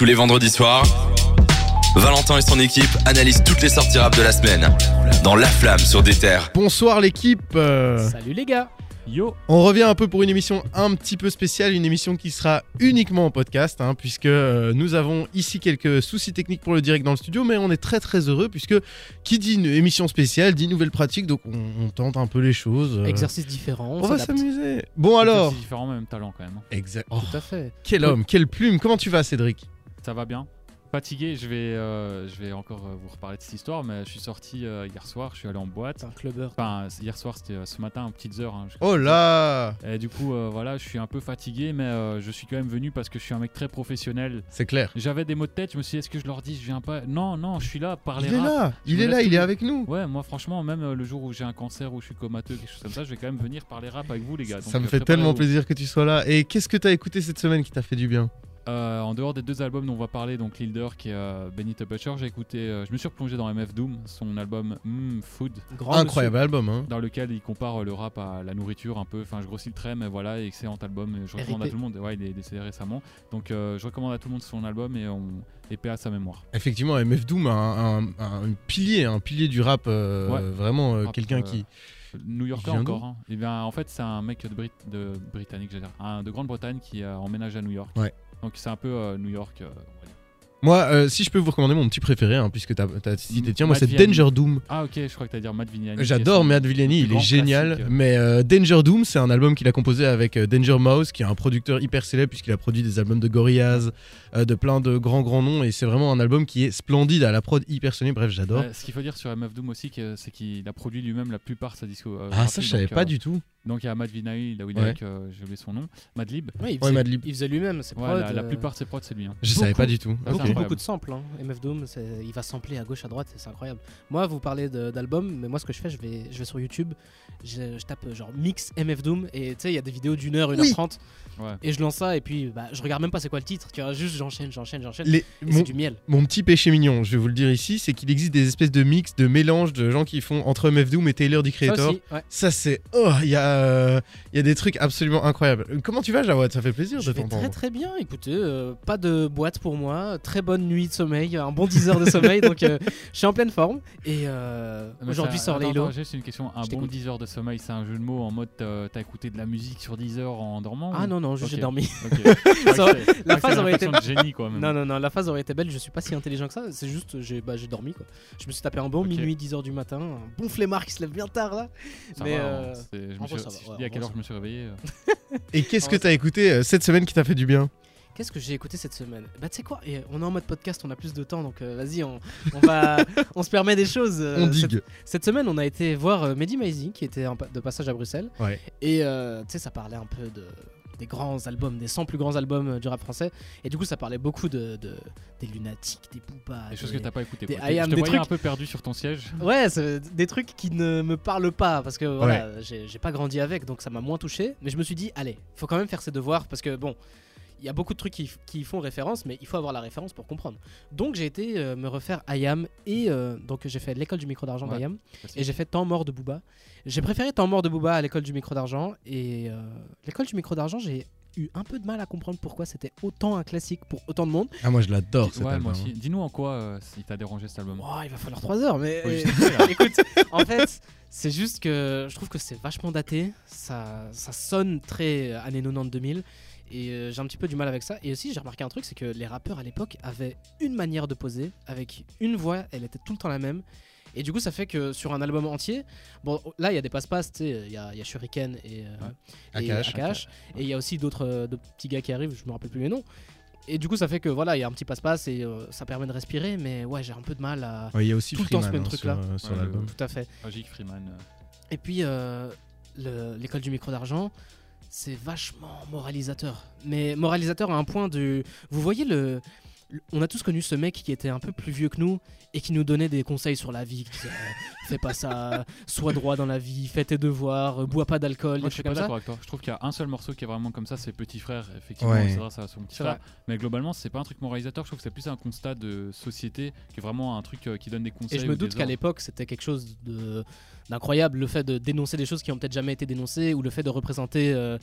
Tous les vendredis soirs, Valentin et son équipe analysent toutes les sorties rap de la semaine dans La Flamme sur des terres. Bonsoir l'équipe euh, Salut les gars Yo On revient un peu pour une émission un petit peu spéciale, une émission qui sera uniquement en podcast, hein, puisque euh, nous avons ici quelques soucis techniques pour le direct dans le studio, mais on est très très heureux, puisque qui dit une émission spéciale dit nouvelle pratique, donc on, on tente un peu les choses. euh, Exercice différent, on va s'amuser. Bon alors, C'est différent, mais même talent quand même. hein. exact. Oh, Tout à fait. quel homme, quelle plume. Comment tu vas, Cédric? Ça va bien. Fatigué, je vais, euh, je vais encore euh, vous reparler de cette histoire, mais je suis sorti euh, hier soir, je suis allé en boîte. C'est un clubbeur. Enfin, hier soir, c'était euh, ce matin, en petites heures. hein, Oh là, Et du coup, euh, voilà, je suis un peu fatigué, mais euh, je suis quand même venu parce que je suis un mec très professionnel. c'est clair. J'avais des mots de tête, je me suis dit, est-ce que je leur dis, je viens pas? Non, non, je suis là, parler Il est rap. là, Je il est là, tout il est avec nous. Ouais, moi franchement, même euh, le jour où j'ai un cancer, où je suis comateux, quelque chose comme ça, je vais quand même venir parler rap avec vous, les gars. Ça me fait tellement plaisir que tu sois là. Et qu'est-ce que t'as écouté cette semaine qui t'a fait du bien? Euh, en dehors des deux albums dont on va parler, donc Lil Durk et euh, Benny the Butcher, j'ai écouté, euh, je me suis replongé dans MF Doom, son album Mm, Food, Grand Incroyable album, hein. dans lequel il compare euh, le rap à la nourriture un peu. Enfin, je grossis le trait, mais voilà, excellent album. Et je recommande à tout le monde. Ouais, il est décédé récemment, donc euh, je recommande à tout le monde son album et on et paix à sa mémoire. Effectivement, MF Doom, un, un- un- un pilier, un pilier du rap, euh, Ouais. vraiment euh, quelqu'un euh, qui. New Yorker encore. hein. Et bien, en fait, c'est un mec de, Brit de britannique, j'allais dire, un de Grande-Bretagne qui a emménagé à New York. Ouais. Donc c'est un peu euh, New York. Moi, euh, si je peux vous recommander mon petit préféré, hein, puisque t'as as cité, tiens, moi c'est. Danger Doom. Ah ok, je crois que t'allais dire Matt Vignani. J'adore Matt Villani, plus il est génial. Mais euh, Danger Doom, c'est un album qu'il a composé avec euh, Danger Mouse, qui est un producteur hyper célèbre, puisqu'il a produit des albums de Gorillaz, euh, de plein de grands grands noms. Et c'est vraiment un album qui est splendide, à la prod hyper sonnée. Bref, j'adore. Ouais, ce qu'il faut dire sur MF Doom aussi, que- c'est qu'il a produit lui-même la plupart de sa disco. euh, ah, ça, je savais donc, pas euh, du tout. Donc il y a Matt Vignani, là où il Ouais. est, euh, j'ai oublié son nom, Madlib. Ouais, il Ouais, faisait, Madlib. il faisait lui-même ses Ouais, prods. la, la euh, plupart de ses prods, c'est lui. hein. Je savais beaucoup. pas du tout. Ah, Ok. Beaucoup, incroyable. beaucoup de samples. Hein. MF Doom, il va sampler à gauche, à droite, c'est incroyable. Moi, vous parlez d'albums, mais moi, ce que je fais, je vais, je vais sur YouTube, je, je tape euh, genre mix MF Doom, et tu sais, il y a des vidéos d'une heure, une heure trente, Ouais. et je lance ça, et puis bah, je regarde même pas c'est quoi le titre, tu vois, juste j'enchaîne, j'enchaîne, j'enchaîne. Les- c'est du miel. mon petit péché mignon, je vais vous le dire ici, c'est qu'il existe des espèces de mix, de mélange de gens qui font entre MF Doom et Taylor the Ça Creator. ouais. Ça, c'est. Oh, il y, a, euh, il y a des trucs absolument incroyables. Comment tu vas, Jawad? Ça fait plaisir Je de t'entendre. très très bien, écoutez, euh, pas de boîte pour moi, très bonne nuit de sommeil, un bon 10 heures de sommeil, donc euh, je suis en pleine forme. Et euh, Mais aujourd'hui sort attends, Laylo. attends, Juste une question, un bon t'écoute. 10 heures de sommeil, c'est un jeu de mots en mode euh, t'as écouté de la musique sur 10 heures en dormant Ah ou- non, non, j'ai dormi. Ça la phase aurait été- de génie quoi. même. Non, non, non, la phase aurait été belle, je suis pas si intelligent que ça, c'est juste j'ai bah, j'ai dormi quoi. Je me suis tapé un bon minuit, 10 heures du matin, un bon flemmard qui se lève bien tard là. Ça mais va, euh, hein, c'est- je me suis- si je ouais, dis à quelle heure je me suis réveillé. Et qu'est-ce que t'as écouté cette semaine qui t'a fait du bien? Qu'est-ce que j'ai écouté cette semaine? Bah tu sais quoi, et on est en mode podcast, on a plus de temps donc euh, vas-y, on, on va on se permet des choses. euh, On cette- digue. Cette semaine, on a été voir euh, Mehdi Maizi qui était pa- de passage à Bruxelles. Ouais. Et euh, tu sais, ça parlait un peu de, des grands albums, des 100 plus grands albums du rap français. Et du coup, ça parlait beaucoup de, de- des lunatiques, des Booba. Des choses que t'as pas écouté. des quoi. I Je am, te des voyais un peu perdu sur ton siège. Ouais, des trucs qui ne me parlent pas parce que voilà, j'ai j'ai pas grandi avec, donc ça m'a moins touché. Mais je me suis dit, allez, faut quand même faire ses devoirs parce que bon. Il y a beaucoup de trucs qui, font référence, mais il faut avoir la référence pour comprendre. Donc j'ai été euh, me refaire IAM et euh, donc j'ai fait l'école du micro d'argent Ouais. d'IAM et j'ai fait Temps mort de Booba. J'ai préféré Temps mort de Booba à l'école du micro d'argent. Et euh, l'école du micro d'argent, j'ai eu un peu de mal à comprendre pourquoi c'était autant un classique pour autant de monde. Ah, moi je l'adore cet Ouais, album. moi aussi. Dis-nous en quoi euh, il t'a dérangé cet album. Oh, il va falloir 3 heures, mais là. écoute, en fait, c'est juste que je trouve que c'est vachement daté. Ça, ça sonne très années 90-2000. Et euh, j'ai un petit peu du mal avec ça. Et aussi, j'ai remarqué un truc c'est que les rappeurs à l'époque avaient une manière de poser, avec une voix, elle était tout le temps la même. Et du coup, ça fait que sur un album entier, bon, là, il y a des passe-passe, tu sais, il y a, il y a Shuriken et, euh, et Akash. Akash. Et il y a aussi d'autres euh, de petits gars qui arrivent, je me rappelle plus les noms. Et du coup, ça fait que voilà, il y a un petit passe-passe et euh, ça permet de respirer. Mais ouais, j'ai un peu de mal à. Ouais, il y a aussi Tout le temps ce même hein, truc-là. sur, sur Ouais, le- l'album. Tout à fait. Magic Freeman. Et puis, euh, le- l'école du micro d'argent, c'est vachement moralisateur. Mais moralisateur à un point de. Vous voyez le. On a tous connu ce mec qui était un peu plus vieux que nous et qui nous donnait des conseils sur la vie. qui disait, euh, fais pas ça, sois droit dans la vie, fais tes devoirs, euh, bois pas d'alcool, Moi, je suis trucs pas comme ça. d'accord avec toi. Je trouve qu'il y a un seul morceau qui est vraiment comme ça, c'est Petit Frère. Effectivement, Ouais. c'est ça son petit frère. vrai. Mais globalement, c'est pas un truc moralisateur. Je trouve que c'est plus un constat de société qui est vraiment un truc euh, qui donne des conseils. Et je me doute qu'à l'époque, c'était quelque chose d'incroyable, le fait de dénoncer des choses qui ont peut-être jamais été dénoncées, ou le fait de représenter euh,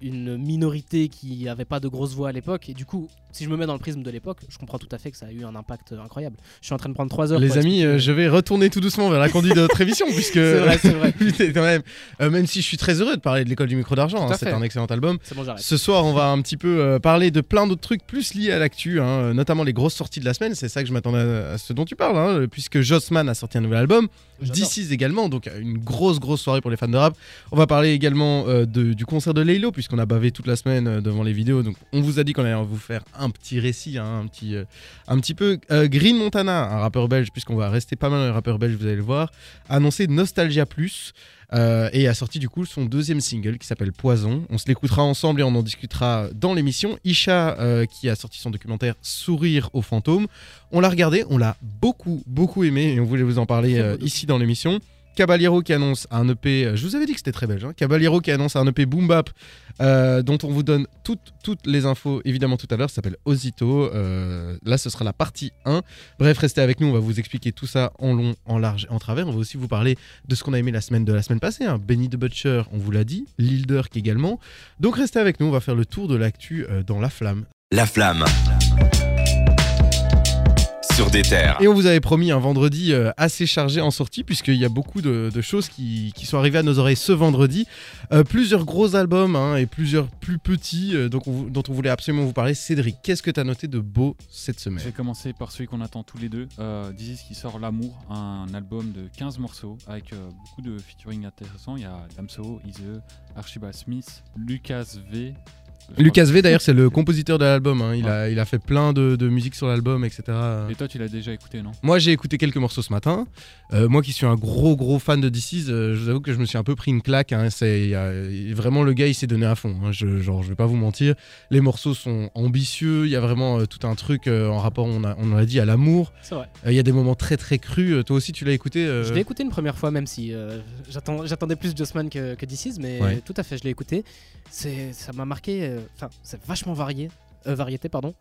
une minorité qui avait pas de grosse voix à l'époque. Et du coup, si je me mets dans le prisme de l'époque, je comprends tout à fait que ça a eu un impact incroyable. Je suis en train de prendre 3 heures. Les amis, euh, je vais retourner tout doucement vers la conduite de notre émission, puisque. C'est vrai, c'est vrai. Quand même, euh, même si je suis très heureux de parler de l'école du micro d'argent, hein, c'est un excellent album. Bon. Ce soir, on va un petit peu euh, parler de plein d'autres trucs plus liés à l'actu, hein, notamment les grosses sorties de la semaine. C'est ça que je m'attendais à, à ce dont tu parles, hein, puisque Jossman a sorti un nouvel album, J'adore. DC's également, donc une grosse grosse soirée pour les fans de rap. On va parler également de- du concert de Laylo, puisqu'on a bavé toute la semaine euh, devant les vidéos. Donc, on vous a dit qu'on allait vous faire un petit récit, hein, un petit, euh, un petit peu. Euh, Green Montana, un rappeur belge, puisqu'on va rester pas mal dans les rappeurs belges, vous allez le voir, a annoncé Nostalgia Plus. euh, et a sorti du coup son deuxième single qui s'appelle Poison. On se l'écoutera ensemble et on en discutera dans l'émission. Isha euh, qui a sorti son documentaire Sourire aux fantômes. On l'a regardé, on l'a beaucoup beaucoup aimé et on voulait vous en parler euh, ici dans l'émission. Caballero qui annonce un EP, euh, je vous avais dit que c'était très belge, hein, Caballero qui annonce un EP Boom Bap euh, dont on vous donne toutes, toutes les infos évidemment tout à l'heure, ça s'appelle Osito, Euh, là ce sera la partie 1. Bref, restez avec nous, on va vous expliquer tout ça en long, en large et en travers. On va aussi vous parler de ce qu'on a aimé la semaine de la semaine passée, hein. Benny the Butcher, on vous l'a dit, Lil Durk également. Donc restez avec nous, on va faire le tour de l'actu dans La Flamme. La flamme. Sur des terres. Et on vous avait promis un vendredi euh, assez chargé en sortie, puisqu'il y a beaucoup de, de choses qui, qui sont arrivées à nos oreilles ce vendredi. Euh, plusieurs gros albums hein, et plusieurs plus petits euh, donc on dont on voulait absolument vous parler. Cédric, qu'est-ce que tu as noté de beau cette Je semaine vais commencer par celui qu'on attend tous les deux. Euh, Dizzy qui sort L'amour, un album de 15 morceaux avec euh, beaucoup de featuring intéressants. Il y a Damso, Ize, Archibald Smith, Lucas V. Lucas V, d'ailleurs, c'est le compositeur de l'album. hein. Il, a, il a fait plein de, de musique sur l'album, etc. Et toi, tu l'as déjà écouté, non? Moi, j'ai écouté quelques morceaux ce matin. Euh, moi qui suis un gros, gros fan de DC's, euh, je vous avoue que je me suis un peu pris une claque. hein. C'est, vraiment, le gars, il s'est donné à fond. hein. Je, genre, je vais pas vous mentir. Les morceaux sont ambitieux. Il y a vraiment euh, tout un truc euh, en rapport, on, a, on en a dit, à l'amour. Euh, Il y a des moments très, très crus. Euh, toi aussi, tu l'as écouté euh, Je l'ai écouté une première fois, même si euh, j'attendais plus Jossman que, que DC's, mais Ouais. tout à fait, je l'ai écouté. C'est, ça m'a marqué. euh, Enfin, c'est vachement varié, euh, variété, pardon,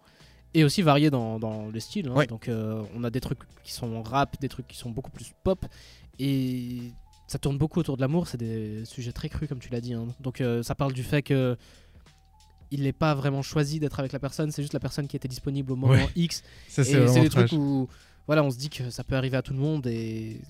et aussi varié dans, dans le style. hein. Ouais. Donc, euh, on a des trucs qui sont rap, des trucs qui sont beaucoup plus pop, et ça tourne beaucoup autour de l'amour. C'est des sujets très crus, comme tu l'as dit. hein. Donc, ça parle du fait que il n'est pas vraiment choisi d'être avec la personne, c'est juste la personne qui était disponible au moment Ouais. X. Ça, Et c'est des trucs où voilà, on se dit que ça peut arriver à tout le monde et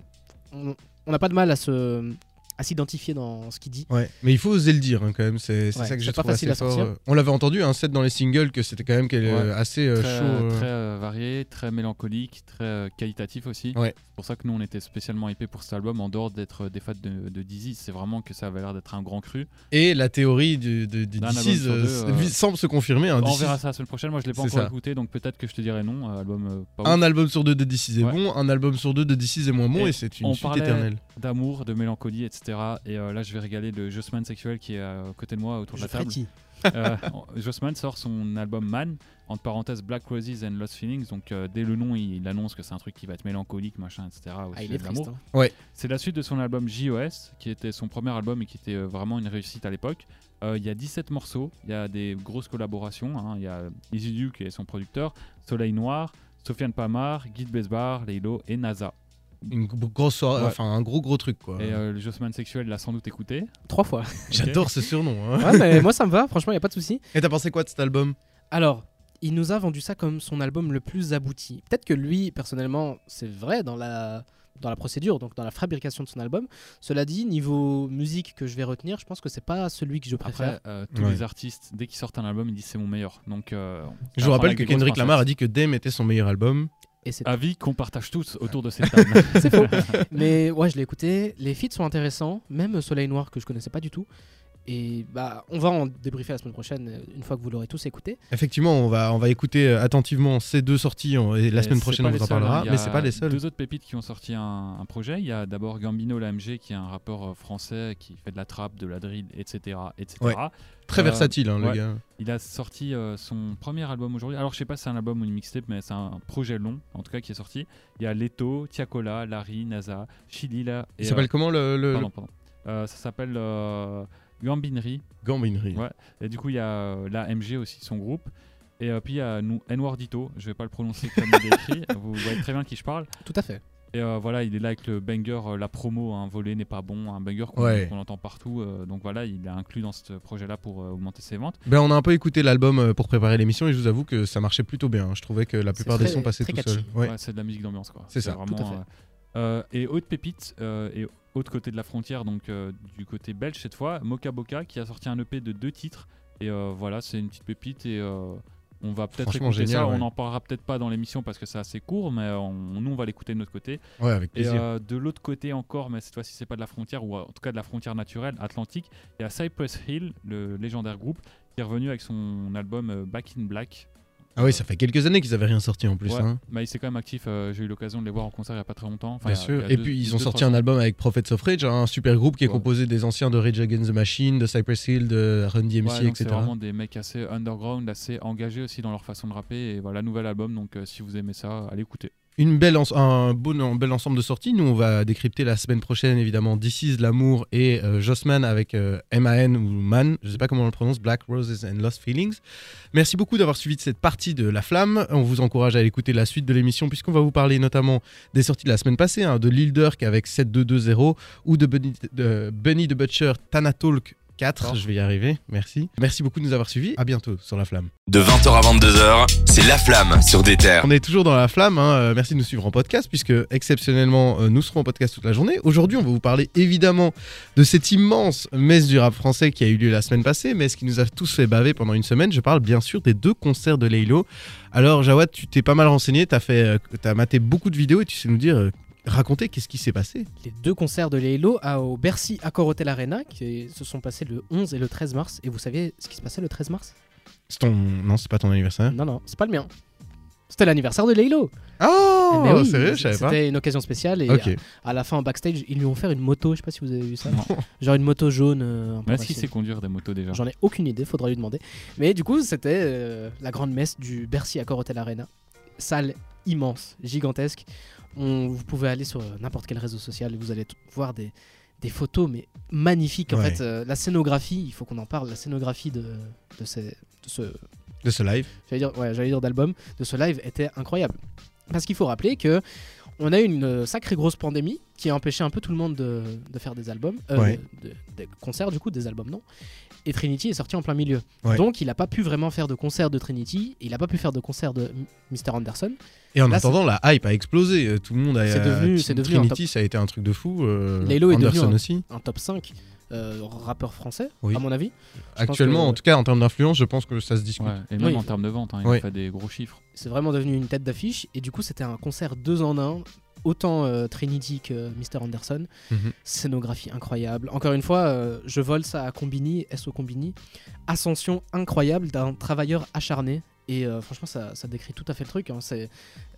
on n'a pas de mal à se à s'identifier dans ce qu'il dit. Ouais, mais il faut oser le dire hein, quand même, c'est Ouais, ça que j'ai trouvé facile assez à fort. sortir. Euh, On l'avait entendu, un set dans les singles, que c'était quand même Ouais. euh, assez euh, très, chaud. euh. très euh, varié, très mélancolique, très euh, qualitatif aussi. Ouais. C'est pour ça que nous on était spécialement hypés pour cet album en dehors d'être des fans de, de Dizzy. C'est vraiment que ça avait l'air d'être un grand cru. Et la théorie du, du, du D'un DC's, album sur euh, deux, s- euh, vi- semble se confirmer. Un, on verra ça la semaine prochaine. Moi je l'ai pas encore ça. écouté donc peut-être que je te dirai non. album pas un album sur deux de DC's est Ouais. bon, un album sur deux de DC's est moins bon, et, Et c'est une suite éternelle. D'amour, de mélancolie, etc. Et euh, là je vais régaler de Jossman Sexuel qui est à côté de moi autour de la table. Euh, Jossman sort son album Man, entre parenthèses Black Roses and Lost Feelings. Donc euh, dès le nom, il, il annonce que c'est un truc qui va être mélancolique, machin, etc. au Ah, il est triste. hein. C'est la suite de son album JOS, qui était son premier album et qui était euh, vraiment une réussite à l'époque. Euh, Il y a 17 morceaux, il y a des grosses collaborations. hein. Il y a Easy Duke qui est son producteur, Soleil Noir, Sofiane Pamar, Guy Besbar, Leilo et NASA. Une grosse soirée, Ouais. enfin un gros gros truc quoi. Et euh, le Jossman Sexuel l'a sans doute écouté. Trois fois. J'adore ce surnom. hein. ouais, mais moi ça me va. Franchement, il y a pas de souci. Et t'as pensé quoi de cet album? Alors, il nous a vendu ça comme son album le plus abouti. Peut-être que lui, personnellement, c'est vrai dans la dans la procédure, donc dans la fabrication de son album. Cela dit, niveau musique que je vais retenir, je pense que c'est pas celui que je préfère. Après, euh, tous Ouais. les artistes, dès qu'ils sortent un album, ils disent c'est mon meilleur. Donc, euh, Je vous rappelle que Kendrick Lamar a dit que Dame était son meilleur album. Et c'est Avis qu'on partage tous autour de cette table. c'est faux. Mais ouais, je l'ai écouté. Les feats sont intéressants, même Soleil Noir que je connaissais pas du tout. Et bah, on va en débriefer la semaine prochaine euh, une fois que vous l'aurez tous écouté. Effectivement, on va, on va écouter euh, attentivement ces deux sorties on- et la Et semaine prochaine on vous en hein. parlera, Il y mais a c'est pas les seuls. Deux autres pépites qui ont sorti un, un projet. Il y a d'abord Gambino l'AMG qui est un rappeur euh, français qui fait de la trappe, de la drill, etc. etc. Ouais. Très Euh, versatile hein, le ouais. gars. Il a sorti euh, son premier album aujourd'hui. Alors je sais pas si c'est un album ou une mixtape, mais c'est un projet long en tout cas qui est sorti. Il y a Leto, Tiakola, Larry, NASA, Chilila. Il et, s'appelle comment le, le, euh, pardon, pardon. Euh, ça s'appelle euh, Gambinerie. Gambinerie. Ouais. Et du coup, il y a euh, la MG aussi, son groupe. Et euh, puis il y a nous, Nwardito, je vais pas le prononcer comme il est écrit, vous voyez très bien qui je parle. Tout à fait. Et euh, voilà, il est là avec le banger, euh, la promo, un volet n'est pas bon, un banger qu'on Ouais. entend partout. euh, donc voilà, il est inclus dans ce projet-là pour euh, augmenter ses ventes. Ben, on a un peu écouté l'album pour préparer l'émission et je vous avoue que ça marchait plutôt bien. Je trouvais que la plupart des sons passaient tout catchy. seuls. Ouais. Ouais, c'est de la musique d'ambiance quoi. C'est ça, vraiment, tout à fait. Euh, et autre pépite, euh, et autre côté de la frontière, donc euh, du côté belge cette fois, Moka Boka qui a sorti un EP de deux titres. Et voilà, c'est une petite pépite et on va peut-être écouter génial, ça. ouais. On n'en parlera peut-être pas dans l'émission parce que c'est assez court, mais on- nous on va l'écouter de notre côté. Ouais, avec Et euh, de l'autre côté encore, mais cette fois-ci c'est pas de la frontière, ou en tout cas de la frontière naturelle, atlantique, il y a Cypress Hill, le légendaire groupe, qui est revenu avec son album Back in Black. Ah oui, ça fait quelques années qu'ils avaient rien sorti en plus. Ouais. hein. Bah, il s'est quand même actif, euh, j'ai eu l'occasion de les voir en concert il y a pas très longtemps. Enfin, Bien a- sûr. Et deux- puis ils deux, ont sorti un album avec Prophets of Rage, un super groupe qui est Ouais. composé des anciens de Rage Against the Machine, de Cypress Hill, de Run DMC, Ouais, donc c'est etc. vraiment des mecs assez underground, assez engagés aussi dans leur façon de rapper. Et voilà, nouvel album, donc euh, si vous aimez ça, allez écouter. Une belle un bel ensemble de sorties. Nous, on va décrypter la semaine prochaine, évidemment, is L'amour et euh, Jossman avec euh, M-A-N ou Man, je sais pas comment on le prononce, Black Roses and Lost Feelings. Merci beaucoup d'avoir suivi cette partie de La Flamme. On vous encourage à écouter la suite de l'émission, puisqu'on va vous parler notamment des sorties de la semaine passée, hein, de Lil Durk avec 7220 ou de Bunny, de Bunny the Butcher Tanatalk 4. Oh. Je vais y arriver, merci. Merci beaucoup de nous avoir suivis. À bientôt sur La Flamme. De 20h à 22h, c'est La Flamme sur des terres. On est toujours dans la flamme. hein. Euh, Merci de nous suivre en podcast, puisque exceptionnellement, euh, nous serons en podcast toute la journée. Aujourd'hui, on va vous parler évidemment de cette immense messe du rap français qui a eu lieu la semaine passée, messe qui nous a tous fait baver pendant une semaine. Je parle bien sûr des deux concerts de Laylo. Alors, Jawad, tu t'es pas mal renseigné, tu as, fait, euh, t'as maté beaucoup de vidéos et tu sais nous dire, raconter qu'est-ce qui s'est passé. Les deux concerts de Lélo à- au Bercy Accor Hotel Arena qui se sont passés le 11 et le 13 mars. Et vous savez ce qui se passait le 13 mars? C'est ton... Non, c'est pas ton anniversaire. Non, non, c'est pas le mien. C'était l'anniversaire de Lélo. Oh, Eh ben oui, sérieux, je savais pas. C'était une occasion spéciale et à, à la fin en backstage, ils lui ont offert une moto. Je sais pas si vous avez vu ça. Non. Genre une moto jaune. euh, Mais est-ce qu'il sait conduire des motos déjà? J'en ai aucune idée, faudra lui demander. Mais du coup, c'était euh, la grande messe du Bercy Accor Hotel Arena. Salle immense, gigantesque. On, vous pouvez aller sur euh, n'importe quel réseau social et vous allez voir des, des photos, mais magnifiques. En Ouais. fait, euh, la scénographie, il faut qu'on en parle. La scénographie de, de, ces- de ce, De ce live. j'allais dire, ouais, j'allais dire d'album, de ce live était incroyable. Parce qu'il faut rappeler que on a eu une euh, sacrée grosse pandémie qui a empêché un peu tout le monde de, de faire des albums, euh, Ouais. de- de- des concerts du coup, des albums non. Et Trinity est sorti en plein milieu. Ouais. Donc il n'a pas pu vraiment faire de concert de Trinity, il n'a pas pu faire de concert de Mr. Anderson. Et en Là, attendant, la hype a explosé. Euh, Tout le monde a. C'est devenu- euh, devenu Trinity, ça a été un truc de fou. euh, est devenu Anderson un- aussi. Un top 5 euh, rappeur français, Oui. à mon avis. Je Actuellement, que- en tout cas, en termes d'influence, je pense que ça se discute. Ouais, et même Oui. en termes de vente, hein, il Oui. a fait des gros chiffres. C'est vraiment devenu une tête d'affiche. Et du coup, c'était un concert deux en un. Autant euh, Trinity que Mr. Anderson. Mhm. Scénographie incroyable. Encore une fois, euh, je vole ça à Combini, SO Combini. Ascension incroyable d'un travailleur acharné. Et euh, franchement, ça, ça décrit tout à fait le truc. hein. C'est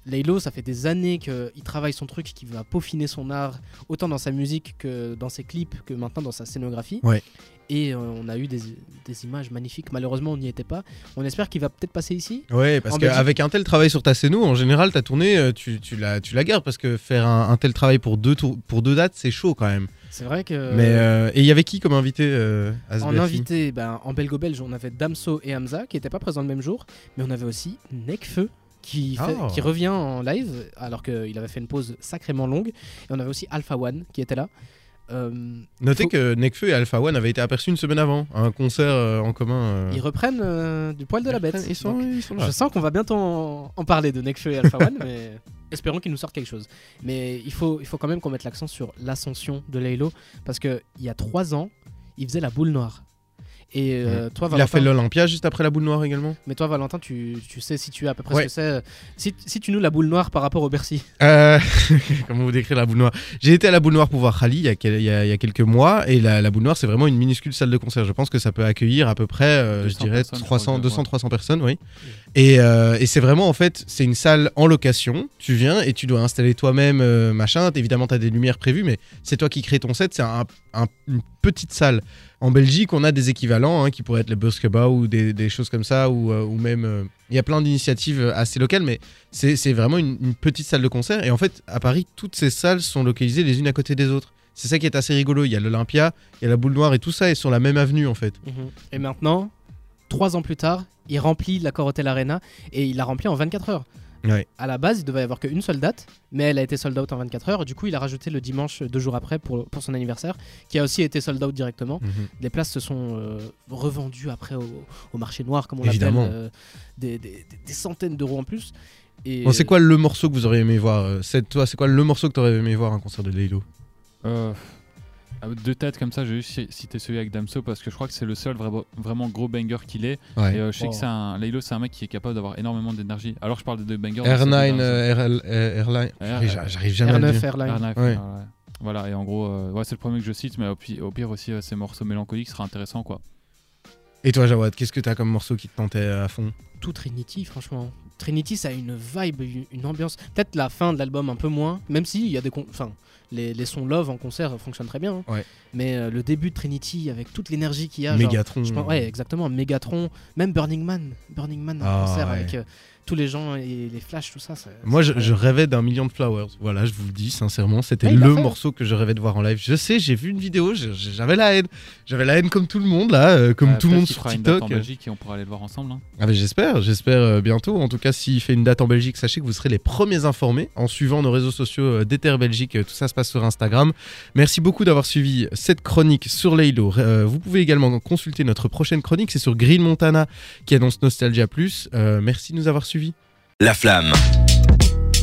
Laylo, ça fait des années qu'il travaille son truc, qu'il va peaufiner son art, autant dans sa musique que dans ses clips, que maintenant dans sa scénographie. Ouais. Et euh, on a eu des, des images magnifiques. Malheureusement, on n'y était pas. On espère qu'il va peut-être passer ici. Ouais, parce qu'avec un tel travail sur ta scéno, en général, ta tournée, euh, tu, tu, la, tu la gardes parce que faire un, un tel travail pour deux, tour- pour deux dates, c'est chaud quand même. C'est vrai que. Mais euh, Et il y avait qui comme invité euh, à ce En invité, ben, en belgo-belge, on avait Damso et Hamza qui n'étaient pas présents le même jour, mais on avait aussi Nekfeu qui, fait- Ah. qui revient en live alors qu'il avait fait une pause sacrément longue. Et on avait aussi Alpha One qui était là. Euh, Notez faut- que Nekfeu et Alpha One avaient été aperçus une semaine avant, à un concert euh, en commun. euh. Ils reprennent du poil de la bête. Ils sont, Donc, ils sont là. je sens qu'on va bientôt en, en parler de Nekfeu et Alpha One, mais espérons qu'ils nous sortent quelque chose. Mais il faut, il faut quand même qu'on mette l'accent sur l'ascension de Laylo, parce qu'il y a trois ans, il faisait la boule noire. Et euh, toi, Il a Valentin, fait l'Olympia juste après la boule noire également. mais toi, Valentin, tu, tu sais situer à peu près Ouais. ce que c'est. Si, si tu nous la boule noire par rapport au Bercy. Euh, comment vous décrire la boule noire? J'ai été à la boule noire pour voir Khali il y a, quel- il y a- il y a quelques mois et la, la boule noire c'est vraiment une minuscule salle de concert. Je pense que ça peut accueillir à peu près, euh, je 200 dirais, personnes, je 300, crois, 200-300 personnes, oui. Et, euh, et c'est vraiment en fait, c'est une salle en location. Tu viens et tu dois installer toi-même euh, machin. Évidemment, tu as des lumières prévues, mais c'est toi qui crée ton set. C'est un- un- une petite salle. En Belgique, on a des équivalents hein, qui pourraient être le Buskeba ou des, choses comme ça, ou, euh, même. euh, Il y a plein d'initiatives euh, assez locales, mais c'est vraiment une, petite salle de concert. Et en fait, à Paris, toutes ces salles sont localisées les unes à côté des autres. C'est ça qui est assez rigolo. Il y a l'Olympia, il y a la boule noire et tout ça est sur la même avenue en fait. Et maintenant, trois ans plus tard, il remplit l'accord Hotel Arena et il l'a rempli en 24 heures. Ouais. À la base, il devait y avoir qu'une seule date, mais elle a été sold out en 24 heures. Du coup, il a rajouté le dimanche deux jours après pour, pour son anniversaire, qui a aussi été sold out directement. Mhm. Les places se sont euh, revendues après au, au marché noir, comme on l'appelle, euh, des, des- des- des centaines d'euros en plus. Et Bon, c'est quoi le morceau que vous auriez aimé voir euh, c'est toi, c'est quoi le morceau que tu aurais aimé voir à un concert de Euh, ah, de tête comme ça, j'ai juste ci- cité celui avec Damso parce que je crois que c'est le seul vra- vraiment gros banger qu'il est. Ouais. Et euh, je sais Oh. que c'est un. Laylo, c'est un mec qui est capable d'avoir énormément d'énergie. Alors je parle de deux bangers. mais R9, c'est deux Damso. euh, RL, euh, Airline. J'arrive- J'arrive jamais à le R9 dire. Airline. R9, Ouais. ouais, ouais. Voilà, et en gros, euh, ouais, c'est le premier que je cite, mais au pire, au pire aussi, euh, ces morceaux mélancoliques sera intéressant quoi. Et toi, Jawad, qu'est-ce que t'as comme morceau qui te tentait à fond? Tout Trinity, franchement. Trinity, ça a une vibe, une- ambiance. Peut-être la fin de l'album un peu moins, même si il y a des, con- enfin, les, les sons love en concert fonctionnent très bien. hein. Ouais. Mais euh, le début de Trinity avec toute l'énergie qu'il y a, genre, Megatron. je pense- ouais, exactement. Megatron, même Burning Man, Burning Man en Ah, concert ouais. avec euh, tous les gens et les flashs, tout ça. ça- Moi, je, rêvais d'un million de flowers. Voilà, je vous le dis sincèrement, c'était Ouais, l'a le morceau que je rêvais de voir en live. Je sais, j'ai vu une vidéo, j'avais la haine. J'avais la haine comme tout le monde là, euh, comme Ouais, tout le monde sur fera une date TikTok. en Belgique et on pourra aller le voir ensemble. hein. Ah, j'espère, j'espère euh, bientôt. En tout cas, s'il fait une date en Belgique, sachez que vous serez les premiers informés en suivant nos réseaux sociaux euh, d'Ether Belgique. Euh, Tout ça se passe sur Instagram. Merci beaucoup d'avoir suivi cette chronique sur Laylo. Euh, vous pouvez également consulter notre prochaine chronique, c'est sur Green Montana qui annonce Nostalgia Plus. Euh, merci de nous avoir suivis. La flamme.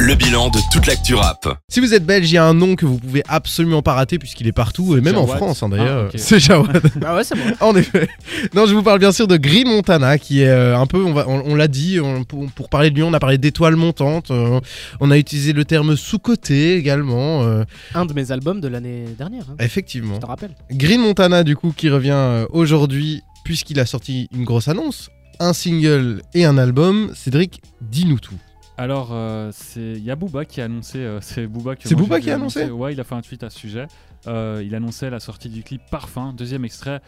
Le bilan de toute l'actu rap. Si vous êtes belge, il y a un nom que vous pouvez absolument pas rater puisqu'il est partout, et même en. France hein, d'ailleurs. Ah, ok. C'est Jawad. Bah ouais, c'est bon. En effet. Non, je vous parle bien sûr de Green Montana, qui est euh, un peu, on, va- on- on l'a dit, on- pour, pour parler de lui, on a parlé d'étoiles montantes, euh, on a utilisé le terme sous-côté également, euh, Un de mes albums de l'année dernière, hein, effectivement. je te rappelle. Green Montana, du coup, qui revient aujourd'hui, puisqu'il a sorti une grosse annonce, un single et un album. Cédric, dis-nous tout. Alors, euh, c'est il y a Booba qui a annoncé. euh, c'est Booba, que C'est moi, Booba j'ai qui a annoncé Ouais, il a fait un tweet à ce sujet. Euh, il annonçait la sortie du clip Parfum, deuxième extrait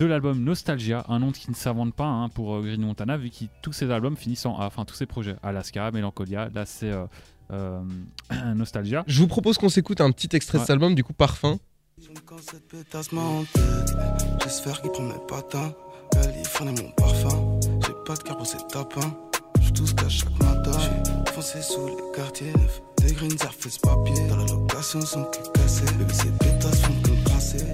de l'album Nostalgia, un nom qui ne s'invente pas hein, pour euh, Green Montana, vu que tous ses albums finissent en A, enfin tous ses projets. Alaska, Melancholia, là c'est euh, euh, Nostalgia. Je vous propose qu'on s'écoute un petit extrait de cet album, du coup, Parfum. Quand cette pétasse m'a en tête, j'espère qu'il prend mes patins. Californie mon parfum, pas de cœur pour ces tapins. Je tout ce qu'à chaque matin, j'ai foncé sous les quartiers neufs. Des greens fait ce papier, dans la location son cul cassé. Bébé, ces pétasses font que me crasser.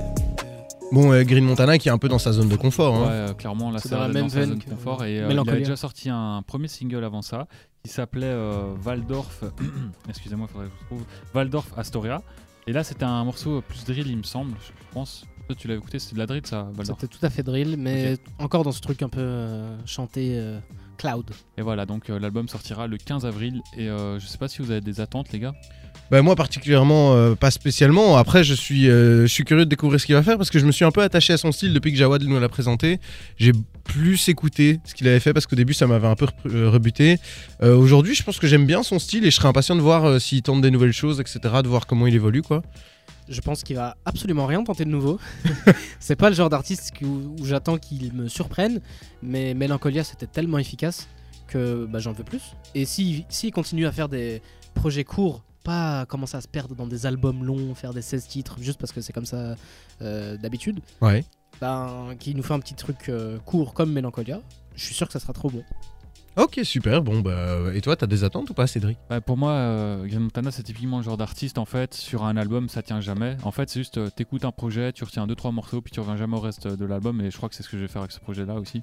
Bon, euh, Green Montana qui est un peu dans sa zone de confort. hein. Ouais, euh, clairement, là C'est dans la dans, même sa zone de confort. Et euh, il a déjà sorti un premier single avant ça qui s'appelait euh, Waldorf. Excusez-moi, il faudrait que je trouve. Waldorf Astoria. Et là c'était un morceau plus drill, il me semble, je pense. Toi, tu l'as écouté, c'est de la drill ça. C'était tout à fait drill, mais encore dans ce truc un peu euh, chanté euh, cloud. Et voilà, donc euh, l'album sortira le 15 avril. Et euh, je sais pas si vous avez des attentes, les gars. Bah moi particulièrement euh, pas spécialement. Après je suis euh, je suis curieux de découvrir ce qu'il va faire parce que je me suis un peu attaché à son style depuis que Jawad nous l'a présenté. J'ai plus écouté ce qu'il avait fait parce qu'au début ça m'avait un peu re- rebuté. Euh, Aujourd'hui je pense que j'aime bien son style et je serais impatient de voir euh, s'il tente des nouvelles choses etc. De voir comment il évolue quoi. Je pense qu'il va absolument rien tenter de nouveau. c'est pas le genre d'artiste qui- où, où j'attends qu'il me surprenne, mais Melancholia c'était tellement efficace que bah, j'en veux plus. Et s'il s'il continue à faire des projets courts, pas commencer à se perdre dans des albums longs, faire des 16 titres juste parce que c'est comme ça euh, d'habitude, Ouais. ben, qu'il nous fait un petit truc euh, court comme Melancholia, je suis sûr que ça sera trop bon. Ok super bon bah et toi t'as des attentes ou pas Cédric? Bah, pour moi, euh, Green Montana, c'est typiquement le genre d'artiste, en fait, sur un album, ça tient jamais. En fait, c'est juste, euh, t'écoutes un projet, tu retiens 2-3 morceaux, puis tu reviens jamais au reste de l'album. Et je crois que c'est ce que je vais faire avec ce projet-là aussi.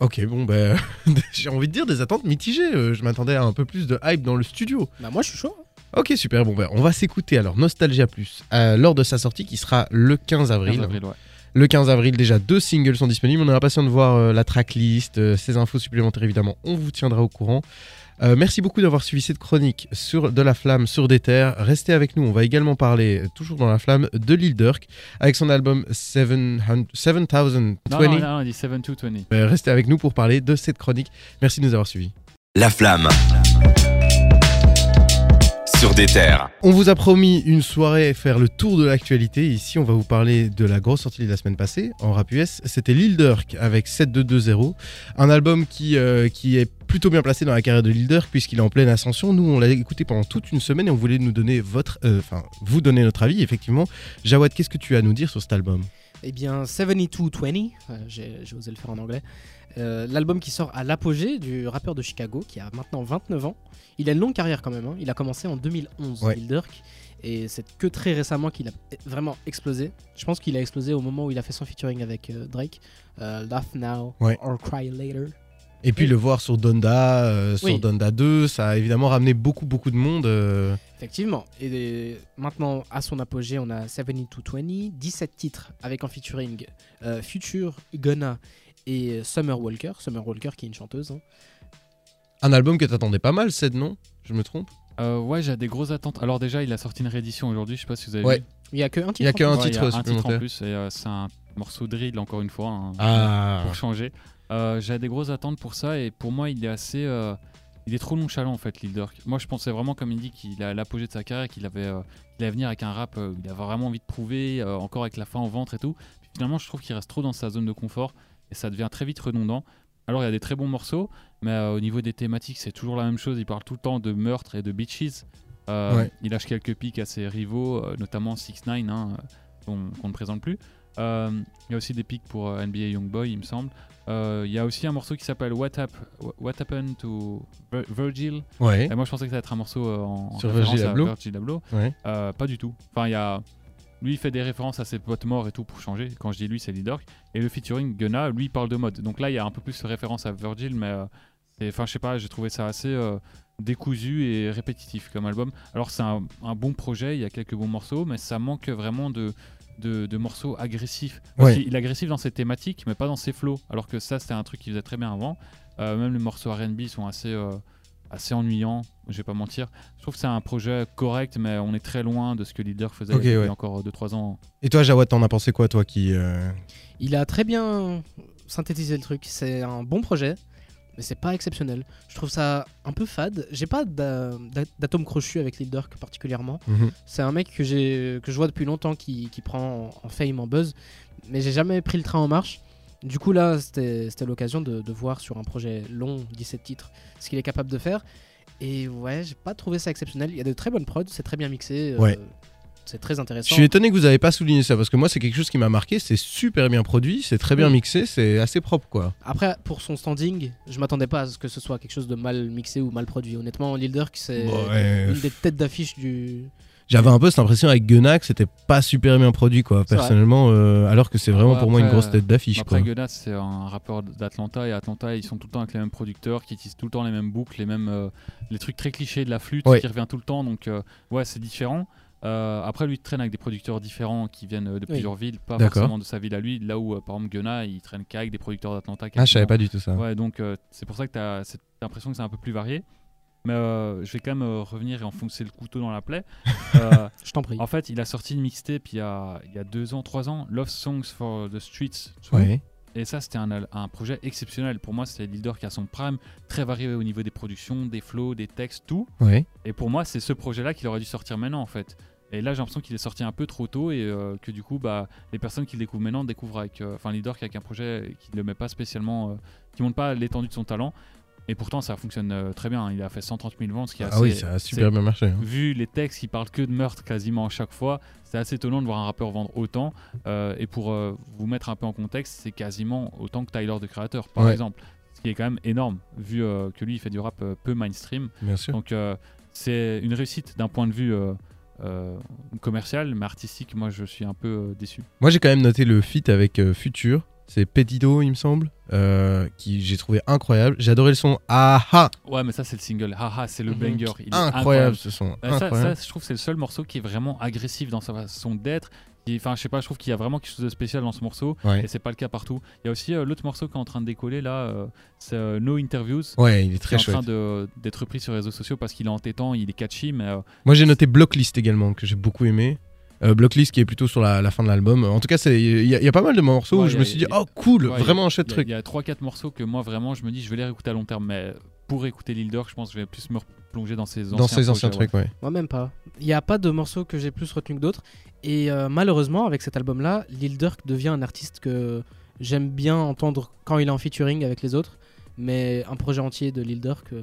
Ok bon bah j'ai envie de dire des attentes mitigées. Euh, je m'attendais à un peu plus de hype dans le studio. Bah moi je suis chaud. hein. Ok super bon bah on va s'écouter alors Nostalgia Plus euh, lors de sa sortie qui sera le 15 avril. 15 avril, ouais. Le 15 avril, déjà deux singles sont disponibles. On est impatient de voir euh, la tracklist, euh, ces infos supplémentaires évidemment. On vous tiendra au courant. Euh, merci beaucoup d'avoir suivi cette chronique sur de la flamme sur des terres. Restez avec nous. On va également parler, toujours dans la flamme, de Lil Durk avec son album 700 7020. Non, non, non, on dit 7 to 20. Euh, restez avec nous pour parler de cette chronique. Merci de nous avoir suivis. La flamme. On vous a promis une soirée faire le tour de l'actualité. Ici, on va vous parler de la grosse sortie de la semaine passée en rap US. C'était Lil Durk avec 7220, un album qui, euh, qui est plutôt bien placé dans la carrière de Lil Durk puisqu'il est en pleine ascension. Nous, on l'a écouté pendant toute une semaine et on voulait nous donner votre, euh, enfin, vous donner notre avis. Effectivement, Jawad, qu'est-ce que tu as à nous dire sur cet album? Eh bien, 7220, euh, j'ai osé le faire en anglais. Euh, L'album qui sort à l'apogée du rappeur de Chicago qui a maintenant 29 ans. Il a une longue carrière quand même. hein. Il a commencé en 2011, Ouais. Lil Durk. Et c'est que très récemment qu'il a vraiment explosé. Je pense qu'il a explosé au moment où il a fait son featuring avec euh, Drake. Euh, Laugh Now Ouais. or Cry Later. Et puis Oui. le voir sur Donda, euh, sur Oui. Donda 2, ça a évidemment ramené beaucoup beaucoup de monde. euh, Effectivement. Et euh, maintenant, à son apogée, on a 7220, 17 titres avec en featuring euh, Future, Gunna et Summer Walker. Summer Walker qui est une chanteuse. hein. Un album que t'attendais pas mal, c'est non? Je me trompe? Euh, ouais, j'ai des grosses attentes. Alors déjà, il a sorti une réédition aujourd'hui, je sais pas si vous avez Ouais. vu. Il y a que un titre. Il y a en que un plus. Ouais, il y titre a un titre en supplémentaire. plus et euh, c'est un morceau drill encore une fois. hein, Ah pour changer. Euh, J'ai des grosses attentes pour ça et pour moi il est assez, euh, il est trop nonchalant en fait Lil Durk. Moi je pensais vraiment comme il dit qu'il est à l'apogée de sa carrière, qu'il avait, euh, qu'il allait venir avec un rap, euh, il avait vraiment envie de prouver, euh, encore avec la fin au ventre et tout. Puis finalement je trouve qu'il reste trop dans sa zone de confort et ça devient très vite redondant. Alors il y a des très bons morceaux, mais au niveau des thématiques c'est toujours la même chose. Il parle tout le temps de meurtre et de bitches. Ouais. Il lâche quelques pics à ses rivaux, notamment 6 9 hein, qu'on qu'on ne présente plus. Euh, il y a aussi des pics pour euh, NBA Youngboy, il me semble. Euh, Il y a aussi un morceau qui s'appelle What, Hap- What Happened to Vir- Virgil. Ouais. Et moi, je pensais que ça allait être un morceau euh, en, Sur Virgil Abloh Virgil Abloh. Ouais. Euh, pas du tout. Enfin, il y a. Lui, il fait des références à ses potes morts et tout pour changer. Quand je dis lui, c'est Lil Durk. Et le featuring Gunna, lui, parle de mode. Donc là, il y a un peu plus de référence à Virgil, mais. euh, Enfin, je sais pas, j'ai trouvé ça assez euh, décousu et répétitif comme album. Alors, c'est un, un bon projet, il y a quelques bons morceaux, mais ça manque vraiment de, de, de morceaux agressifs. Parce Ouais. qu'il- Il est agressif dans ses thématiques, mais pas dans ses flows. Alors que ça, c'était un truc qu'il faisait très bien avant. Euh, même les morceaux RB sont assez, euh, assez ennuyants, je vais pas mentir. Je trouve que c'est un projet correct, mais on est très loin de ce que Leader faisait il y a ouais. encore 2-3 ans. Et toi, Jawad, t'en as pensé quoi, toi qui euh, Il a très bien synthétisé le truc. C'est un bon projet, mais c'est pas exceptionnel. Je trouve ça un peu fade. J'ai pas d'a- d'a- d'atome crochu avec Lil Durk particulièrement. mhm. C'est un mec que, que je vois depuis longtemps qui, qui prend en, en fame, en buzz, mais j'ai jamais pris le train en marche. Du coup, là, c'était c'était l'occasion de, de voir sur un projet long, 17 titres, ce qu'il est capable de faire. Et ouais, j'ai pas trouvé ça exceptionnel. Il y a de très bonnes prods, c'est très bien mixé. euh, Ouais. C'est très Je intéressant. suis étonné que vous n'avez pas souligné ça parce que moi, c'est quelque chose qui m'a marqué. C'est super bien produit, c'est très bien Oui. mixé, c'est assez propre, quoi. Après, pour son standing, je m'attendais pas à ce que ce soit quelque chose de mal mixé ou mal produit. Honnêtement, Lil Durk, c'est Bon, ouais, une des têtes d'affiche du. J'avais un peu cette impression avec Gunna que c'était pas super bien produit, quoi. Personnellement, euh, alors que c'est vraiment Ouais, pour moi une grosse tête d'affiche, Après, quoi. Gunna, c'est un rappeur d'Atlanta, et Atlanta, ils sont tout le temps avec les mêmes producteurs, qui utilisent tout le temps les mêmes boucles, les mêmes euh, les trucs très clichés de la flûte Ouais. qui revient tout le temps. Donc, euh, ouais, c'est différent. Euh, après, lui, il traîne avec des producteurs différents qui viennent euh, de Oui. plusieurs villes, pas forcément de sa ville à lui. Là où, euh, par exemple, Gunna, il traîne qu'avec des producteurs d'Atlanta. Ah, je savais pas du tout ça. Ouais, donc euh, c'est pour ça que tu as cette impression que c'est un peu plus varié. Mais euh, je vais quand même euh, revenir et enfoncer le couteau dans la plaie. Euh, Je t'en prie. en fait, il a sorti une mixtape il y a, il y a deux ans, trois ans, Love Songs for the Streets. Ouais. Et ça, c'était un, un projet exceptionnel. Pour moi, c'est Leader qui a son prime, très varié au niveau des productions, des flows, des textes, tout. Ouais. Et pour moi, c'est ce projet-là qu'il aurait dû sortir maintenant, en fait. Et là, j'ai l'impression qu'il est sorti un peu trop tôt et euh, que du coup, bah, les personnes qui le découvrent maintenant découvrent avec, euh, enfin, Leader qui avec un projet qui ne le met pas spécialement, euh, qui montre pas l'étendue de son talent. Et pourtant, ça fonctionne euh, très bien. Il a fait 130 000 ventes, ce qui est Ah assez- oui, ça a super bien marché. hein. Vu les textes qui parlent que de meurtre quasiment à chaque fois, c'est assez étonnant de voir un rappeur vendre autant. Euh, et pour euh, vous mettre un peu en contexte, c'est quasiment autant que Tyler de Creator, par Ouais. exemple. Ce qui est quand même énorme, vu euh, que lui, il fait du rap euh, peu mainstream. Bien sûr. Donc euh, c'est une réussite d'un point de vue euh, commercial, mais artistique, moi, je suis un peu euh, déçu. Moi, j'ai quand même noté le feat avec euh, Future. C'est Petido, il me semble, euh, qui j'ai trouvé incroyable. J'ai adoré le son Ah ah Ouais, mais ça, c'est le single. Haha, c'est le Mhm. banger. Il est Incroyable ce son. Ça, incroyable. ça, je trouve c'est le seul morceau qui est vraiment agressif dans sa façon d'être. Enfin, je sais pas, je trouve qu'il y a vraiment quelque chose de spécial dans ce morceau. Ouais. Et c'est pas le cas partout. Il y a aussi euh, l'autre morceau qui est en train de décoller là, euh, c'est euh, No Interviews. Ouais, il est Qui est très en train de- d'être repris sur les réseaux sociaux parce qu'il est entêtant, il est catchy, mais Moi, j'ai noté Blocklist également, que j'ai beaucoup aimé. Blocklist qui est plutôt sur la, la fin de l'album. En tout cas, il y, a- il y a pas mal de morceaux Ouais, où je me suis dit, oh cool, ouais, vraiment un chouette truc. Il y a 3-4 morceaux que moi vraiment je me dis je vais les réécouter à long terme, mais pour écouter Lil Durk, je pense que je vais plus me replonger dans ses anciens Dans ces anciens projets, ouais. trucs, ouais. Moi même pas. Il n'y a pas de morceaux que j'ai plus retenu que d'autres. Et euh, malheureusement, avec cet album-là, Lil Durk devient un artiste que j'aime bien entendre quand il est en featuring avec les autres. Mais un projet entier de Lil Durk, euh,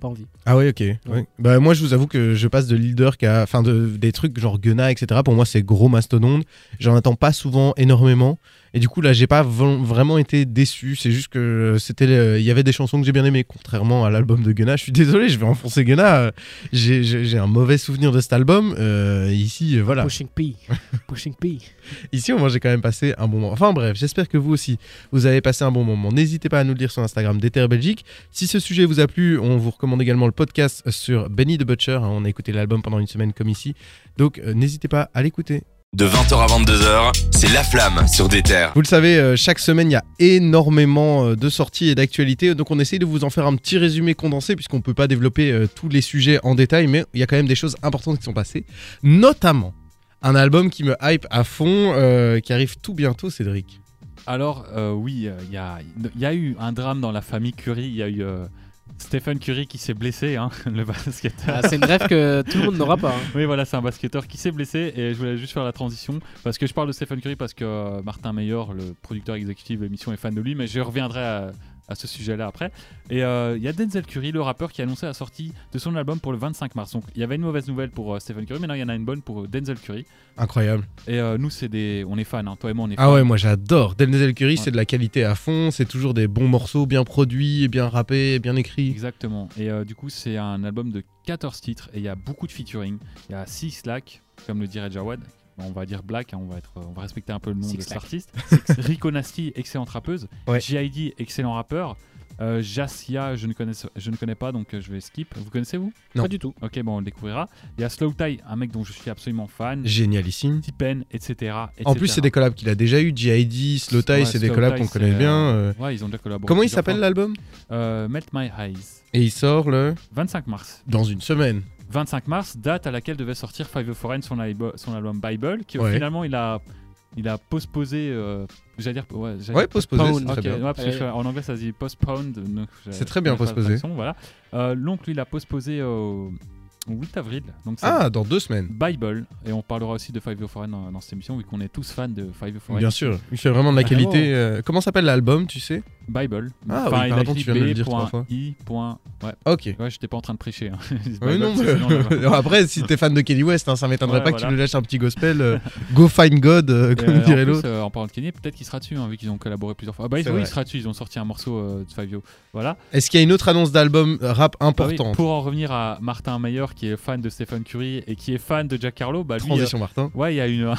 pas envie. Ah ouais, ok. ouais. Bah moi, je vous avoue que je passe de leader qu'à, enfin, de, des trucs genre Gunna, etc. Pour moi, c'est gros mastodonte. J'en attends pas souvent énormément. Et du coup, là, j'ai pas vraiment été déçu. C'est juste que c'était, le- il y avait des chansons que j'ai bien aimées, contrairement à l'album de Gunna. Je suis désolé, je vais enfoncer Gunna. Euh, J'ai, un mauvais souvenir de cet album. Euh, ici, euh, voilà. Pushing P. Pushing P. Ici, au moins, j'ai quand même passé un bon moment. Enfin bref, j'espère que vous aussi, vous avez passé un bon moment. N'hésitez pas à nous le dire sur Instagram d'Ether Belgique. Si ce sujet vous a plu, on vous recommande également le podcast sur Benny the Butcher. hein. On a écouté l'album pendant une semaine comme ici. Donc euh, n'hésitez pas à l'écouter. De 20h à 22h, c'est La Flamme sur des terres. Vous le savez, euh, chaque semaine, il y a énormément euh, de sorties et d'actualités. Donc on essaye de vous en faire un petit résumé condensé, puisqu'on ne peut pas développer euh, tous les sujets en détail, mais il y a quand même des choses importantes qui sont passées. Notamment un album qui me hype à fond, euh, qui arrive tout bientôt, Cédric. Alors, euh, oui, il y, a, y a eu un drame dans la famille Curry. Il y a eu euh, Stephen Curry qui s'est blessé, hein, le basketteur. Ah, c'est une rêve que tout le monde n'aura pas. hein. Oui, voilà, c'est un basketteur qui s'est blessé et je voulais juste faire la transition parce que je parle de Stephen Curry parce que euh, Martin Meyer, le producteur exécutif de l'émission, est fan de lui, mais je reviendrai à, à ce sujet-là après. Et euh, il y a Denzel Curry, le rappeur, qui a annoncé la sortie de son album pour le 25 mars. Donc il y avait une mauvaise nouvelle pour euh, Stephen Curry, maintenant il y en a une bonne pour euh, Denzel Curry. Incroyable. Et euh, nous, c'est des, on est fans, hein. toi et moi, on est fans. Ah ouais, moi j'adore. Denzel Curry, Ouais. c'est de la qualité à fond. C'est toujours des bons morceaux, bien produits, bien rappés, bien écrits. Exactement. Et du coup, c'est un album de 14 titres et il y a beaucoup de featuring. Il y a 6 slacks, comme le dirait Jawad. On va dire Black, hein, on, va être, on va respecter un peu le nom Six de cet artiste. Rico Nasty, excellente rappeuse. Ouais. G.I.D., excellent rappeur. Euh, Jassia, je ne, connais, je ne connais pas, donc euh, je vais skip. Vous connaissez vous? Non. Pas du tout. Ok, bon, on le découvrira. Il y a Slow Tie, un mec dont je suis absolument fan. Génialissime. T-Pen, etc., En plus, c'est des collabs qu'il a déjà eu. G.I.D., Slow Tie, Ouais, c'est des collabs qu'on connaît bien. euh. Ouais, ils ont déjà collaboré. Comment il s'appelle l'album? Euh, Melt My Eyes. Et il sort le 25 mars. dans une semaine. 25 mars, date à laquelle devait sortir Five of Foreign, son, album Bible, qui Ouais. finalement il a, il a postposé. euh, j'allais dire. Ouais, Ouais, dire- postposé, Pound. c'est très Ok, bien. ouais, parce que Ouais. je- en anglais ça se dit postponed. C'est très bien postposé. Voilà. Euh, L'oncle lui il a postposé au, au 8 avril. Donc Ah, dans deux semaines. Bible. Et on parlera aussi de Five of Foreign dans, dans cette émission, vu qu'on est tous fans de Five of Foreign. Bien sûr. Il fait vraiment de la Ah, qualité. euh, Comment s'appelle l'album, tu sais? Bible. Ah enfin, oui, pardon, tu viens de le dire trois fois. I. Ouais, Ok. ouais j'étais pas en train de prêcher. hein. Oui, non, mais-. Après, si t'es fan de Kelly West, hein, ça m'étonnerait Ouais, pas que tu nous lâches un petit gospel. euh, Go find God, euh, comme euh, dirait l'autre. euh, en parlant de Kenny, peut-être qu'il sera dessus, hein, vu qu'ils ont collaboré plusieurs fois. Ah bah oui, il sera dessus, ils ont sorti un morceau de Fabio. Voilà. Est-ce qu'il y a une autre annonce d'album rap oui, importante? pour en revenir à Martin Meyer, qui est fan de Stephen Curry et qui est fan de Jack Harlow, bah lui, Transition Martin. ouais, il y a une.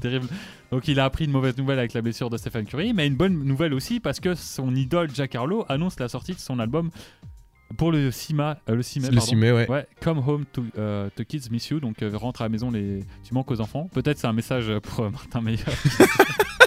Terrible. Donc il a appris une mauvaise nouvelle avec la blessure de Stephen Curry, mais une bonne nouvelle aussi parce que son idole Jack Harlow annonce la sortie de son album pour le 6 mai. euh, le 6 mai, Le pardon. 6 mai, ouais. Ouais, Come Home to, euh, to Kids Miss You, donc euh, rentre à la maison, les... tu manques aux enfants. Peut-être c'est un message pour Martin Meyer.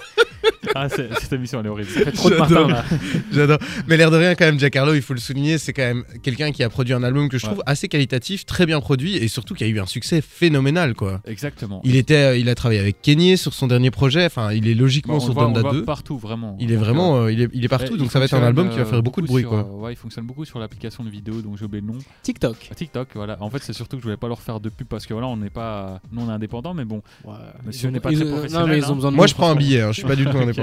ah, c'est- cette émission elle est horrible. fait trop de J'adore. Martin là. J'adore. Mais l'air de rien, quand même, Jack Harlow, il faut le souligner, c'est quand même quelqu'un qui a produit un album que je Ouais. trouve assez qualitatif, très bien produit et surtout qui a eu un succès phénoménal, quoi. Exactement. Il était, euh, il a travaillé avec Kenny sur son dernier projet. Enfin, il est logiquement Bon, on sur Donda voit 2. partout vraiment. Il est vraiment, euh, euh, il est, il est partout. ouais, donc ça va être un album qui va faire beaucoup de bruit, sur, quoi. ouais, il fonctionne beaucoup sur l'application de vidéo, donc j'ai oublié le nom. TikTok. Ah, TikTok, voilà. En fait, c'est surtout que je voulais pas leur faire de pub parce que voilà, on n'est pas, nous on est indépendant, mais bon. Ouais. Monsieur n'est pas ils très professionnel, Non, mais ils hein. ont besoin de Moi, je prends un billet. hein, je suis pas du tout Ok.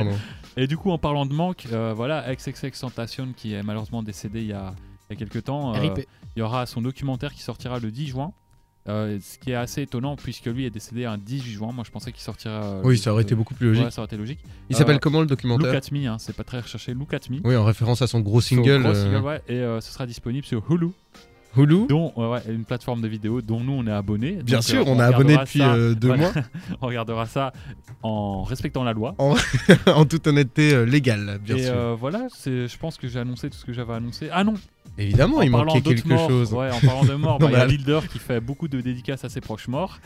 Et du coup, en parlant de manque, euh, voilà, XXX Tentation qui est malheureusement décédé il y a, il y a quelques temps. euh, il y aura son documentaire qui sortira le 10 juin. euh, ce qui est assez étonnant puisque lui est décédé un 18 juin. Moi, je pensais qu'il sortirait. euh, Oui, ça aurait été beaucoup plus logique. Ouais, ça aurait été logique. Il Euh, s'appelle comment le Look documentaire at Me, hein, c'est pas très recherché. Look at Me. Oui, en référence à son gros Son single. gros euh, single, ouais, et euh, ce sera disponible sur Hulu, Hulu. dont ouais, une plateforme de vidéo dont nous on est abonné. Bien Donc, sûr, euh, on est abonné depuis ça- euh, deux voilà. mois, on regardera ça en respectant la loi. en toute honnêteté euh, légale, bien et sûr. euh, voilà, c'est, je pense que j'ai annoncé tout ce que j'avais annoncé. Ah non, Évidemment, en il parlant manquait quelque morts, chose. Ouais, en parlant de mort, bah, il y a Leader qui fait beaucoup de dédicaces à ses proches morts.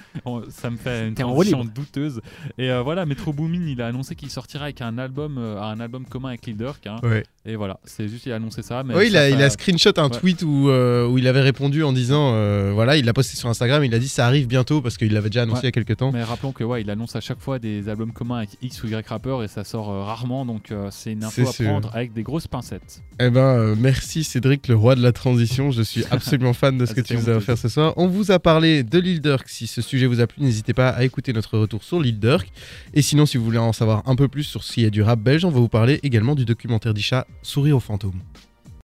Ça me fait une transition douteuse. Et euh, voilà, Metro Boomin, il a annoncé qu'il sortira avec un album, euh, un album commun avec Leader. Hein. Ouais. Et voilà, c'est juste il a annoncé ça. Mais Oui, il a, il a screenshot un ouais. tweet où, euh, où il avait répondu en disant euh, voilà, il l'a posté sur Instagram, il a dit ça arrive bientôt parce qu'il l'avait déjà annoncé Ouais. il y a quelques temps. Mais rappelons que ouais, il annonce à chaque fois des albums communs avec X ou Y rappeur et ça sort euh, rarement, donc euh, c'est une info à sûr. prendre avec des grosses pincettes. Eh ben, euh, merci Cédric, le roi de la transition. Je suis absolument fan de ce Ah, que tu nous as offert ce soir. On vous a parlé de Lil Durk. Si ce sujet vous a plu, n'hésitez pas à écouter notre retour sur Lil Durk. Et sinon, si vous voulez en savoir un peu plus sur s'il y a du rap belge, on va vous parler également du documentaire d'Isha Sourire aux fantômes.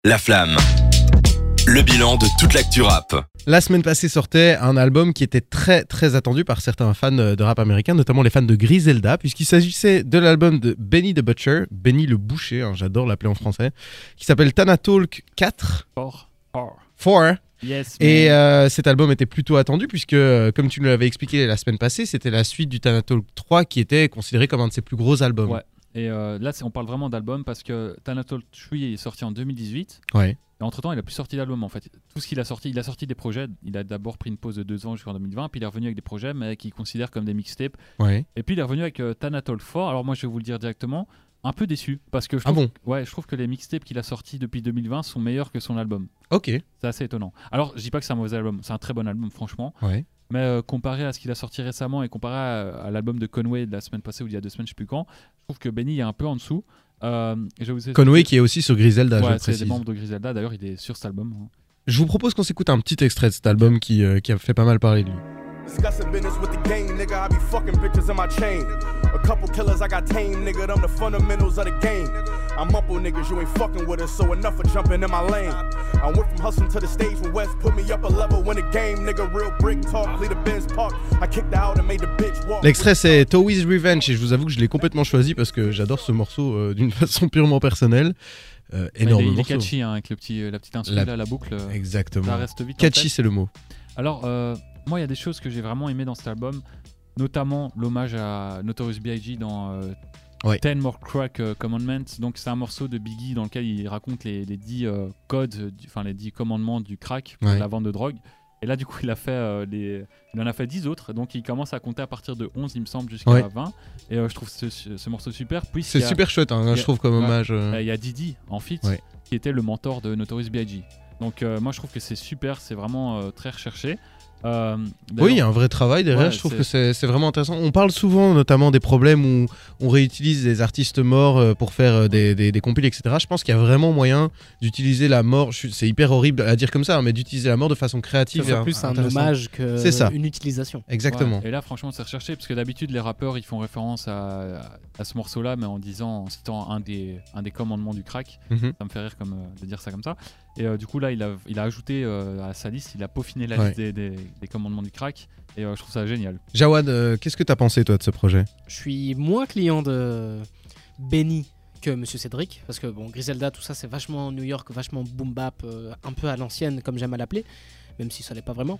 La Flamme. le bilan de toute l'actu rap. La semaine passée sortait un album qui était très très attendu par certains fans de rap américain, notamment les fans de Griselda, puisqu'il s'agissait de l'album de Benny the Butcher, Benny le Boucher, hein, j'adore l'appeler en français, qui s'appelle Tana Talk 4, Fort. Fort. 4. Yes. Et euh, cet album était plutôt attendu puisque, euh, comme tu nous l'avais expliqué la semaine passée, c'était la suite du Tana Talk 3 qui était considéré comme un de ses plus gros albums. Ouais. Et euh, là, on parle vraiment d'album parce que Thanatos Tree est sorti en 2018. Ouais. Et entre temps, il a plus sorti d'album en fait. Tout ce qu'il a sorti, il a sorti des projets. Il a d'abord pris une pause de deux ans jusqu'en 2020, puis il est revenu avec des projets, mais qu'il considère comme des mixtapes. Ouais. Et puis il est revenu avec euh, Thanatos 4. Alors moi, je vais vous le dire directement, un peu déçu parce que je Ah bon? Ouais, je trouve que les mixtapes qu'il a sortis depuis 2020 sont meilleurs que son album. Ok. C'est assez étonnant. Alors, je dis pas que c'est un mauvais album, c'est un très bon album, franchement. Ouais. Mais euh, comparé à ce qu'il a sorti récemment et comparé à, à l'album de Conway de la semaine passée ou il y a deux semaines, je sais plus quand, je trouve que Benny est un peu en dessous. Euh, et je vous Conway qui est aussi sur Griselda, je Ouais, le c'est des précise. membres de Griselda. D'ailleurs, il est sur cet album. hein. Je vous propose qu'on s'écoute un petit extrait de cet album qui, euh, qui a fait pas mal parler de lui. Discussing business with the gang, nigga. I be fucking bitches in my chain. A couple killers I got tame, nigga. Them the fundamentals of the game. I'm mumble niggas, you ain't fucking with us, so enough of jumping in my lane. I went from hustling to the stage when West put me up a level when the game, nigga. Real brick talk, lead a Benz park. I kicked her out and made the bitch walk. L'extrait c'est Towi's Revenge et je vous avoue que je l'ai complètement choisi parce que j'adore ce morceau euh, d'une façon purement personnelle. Euh, énorme il est, il est morceau. catchy hein, avec le petit, euh, la petite instru, La- là, la boucle. Exactement. Ça reste vite. en Catchy c'est le mot. Alors, euh, moi, il y a des choses que j'ai vraiment aimé dans cet album, notamment l'hommage à Notorious B.I.G. dans euh, Ouais. 10 More Crack euh, Commandments. Donc, c'est un morceau de Biggie dans lequel il raconte les, les 10 euh, codes, enfin les 10 commandements du crack pour Ouais. la vente de drogue. Et là, du coup, il, a fait, euh, les... il en a fait 10 autres. Donc, il commence à compter à partir de 11, il me semble, jusqu'à Ouais. 20. Et je trouve ce, ce morceau super. Puis, C'est super chouette, hein, a- je trouve comme ouais. hommage. Il y a Didi en Ouais. qui était le mentor de Notorious B.I.G. Donc moi je trouve que c'est super, c'est vraiment très recherché. Euh, Oui, il y a un vrai travail derrière. Ouais, je trouve c'est- que c'est c'est vraiment intéressant. On parle souvent, notamment, des problèmes où on réutilise des artistes morts euh, pour faire euh, des, des, des compiles, etc. Je pense qu'il y a vraiment moyen d'utiliser la mort. C'est hyper horrible à dire comme ça, mais d'utiliser la mort de façon créative. et plus un hommage que C'est ça. une utilisation. Exactement. Ouais, et là franchement c'est recherché parce que d'habitude les rappeurs ils font référence à, ce morceau-là mais en disant en citant un des, un des commandements du crack. Mhm. Ça me fait rire comme de dire ça comme ça. Et euh, du coup là il a, il a ajouté euh, à sa liste, il a peaufiné la Ouais. liste des, des- des commandements du crack et euh, je trouve ça génial. Jawad, euh, qu'est-ce que t'as pensé, toi, de ce projet? Je suis moins client de Benny que Monsieur Cédric, parce que bon, Griselda, tout ça, c'est vachement New York, vachement boom bap, euh, un peu à l'ancienne, comme j'aime à l'appeler, même si ça l'est pas vraiment.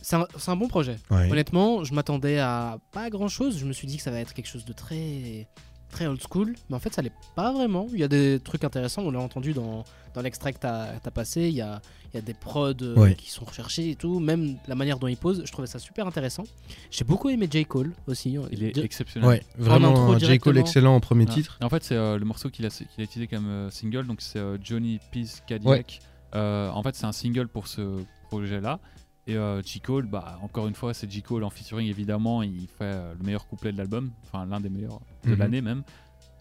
C'est un, c'est un bon projet. Ouais. Honnêtement, je m'attendais à pas grand chose. Je me suis dit que ça va être quelque chose de très très old school, mais en fait, ça l'est pas vraiment. Il y a des trucs intéressants, on l'a entendu dans, dans l'extrait que t'as as passé. Il y a, il y a des prods euh, Ouais. qui sont recherchés et tout, même la manière dont il pose, je trouvais ça super intéressant. J'ai beaucoup aimé J. Cole aussi. Il est exceptionnel. Ouais, vraiment un J. Cole excellent en premier Ah. titre. Et En fait, c'est euh, le morceau qu'il a, qu'il a utilisé comme euh, single, donc c'est euh, Johnny Peace Cadillac. Euh, en fait, c'est un single pour ce projet-là. Et euh, J. Cole, bah, encore une fois, c'est J. Cole en featuring, évidemment. Il fait euh, le meilleur couplet de l'album, enfin l'un des meilleurs de Mhm. l'année même.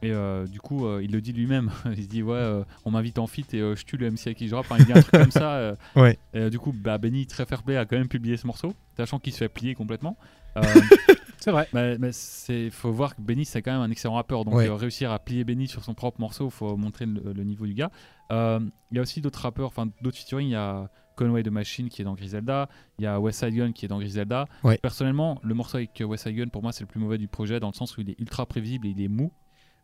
Et euh, du coup, euh, il le dit lui-même. il se dit, ouais, on m'invite en feat et je tue le MC à qui je rappe. Il dit un truc comme ça. Ouais. Et du coup, bah, Benny, très fair play, a quand même publié ce morceau, sachant qu'il se fait plier complètement. C'est vrai. mais, mais c'est faut voir que Benny c'est quand même un excellent rappeur donc Ouais. réussir à plier Benny sur son propre morceau faut montrer le, le niveau du gars il y a aussi d'autres rappeurs enfin d'autres featuring il y a Conway de Machine qui est dans Griselda. Il y a West Side Gun qui est dans Griselda. Ouais. personnellement le morceau avec West Side Gun pour moi c'est le plus mauvais du projet dans le sens où il est ultra prévisible et il est mou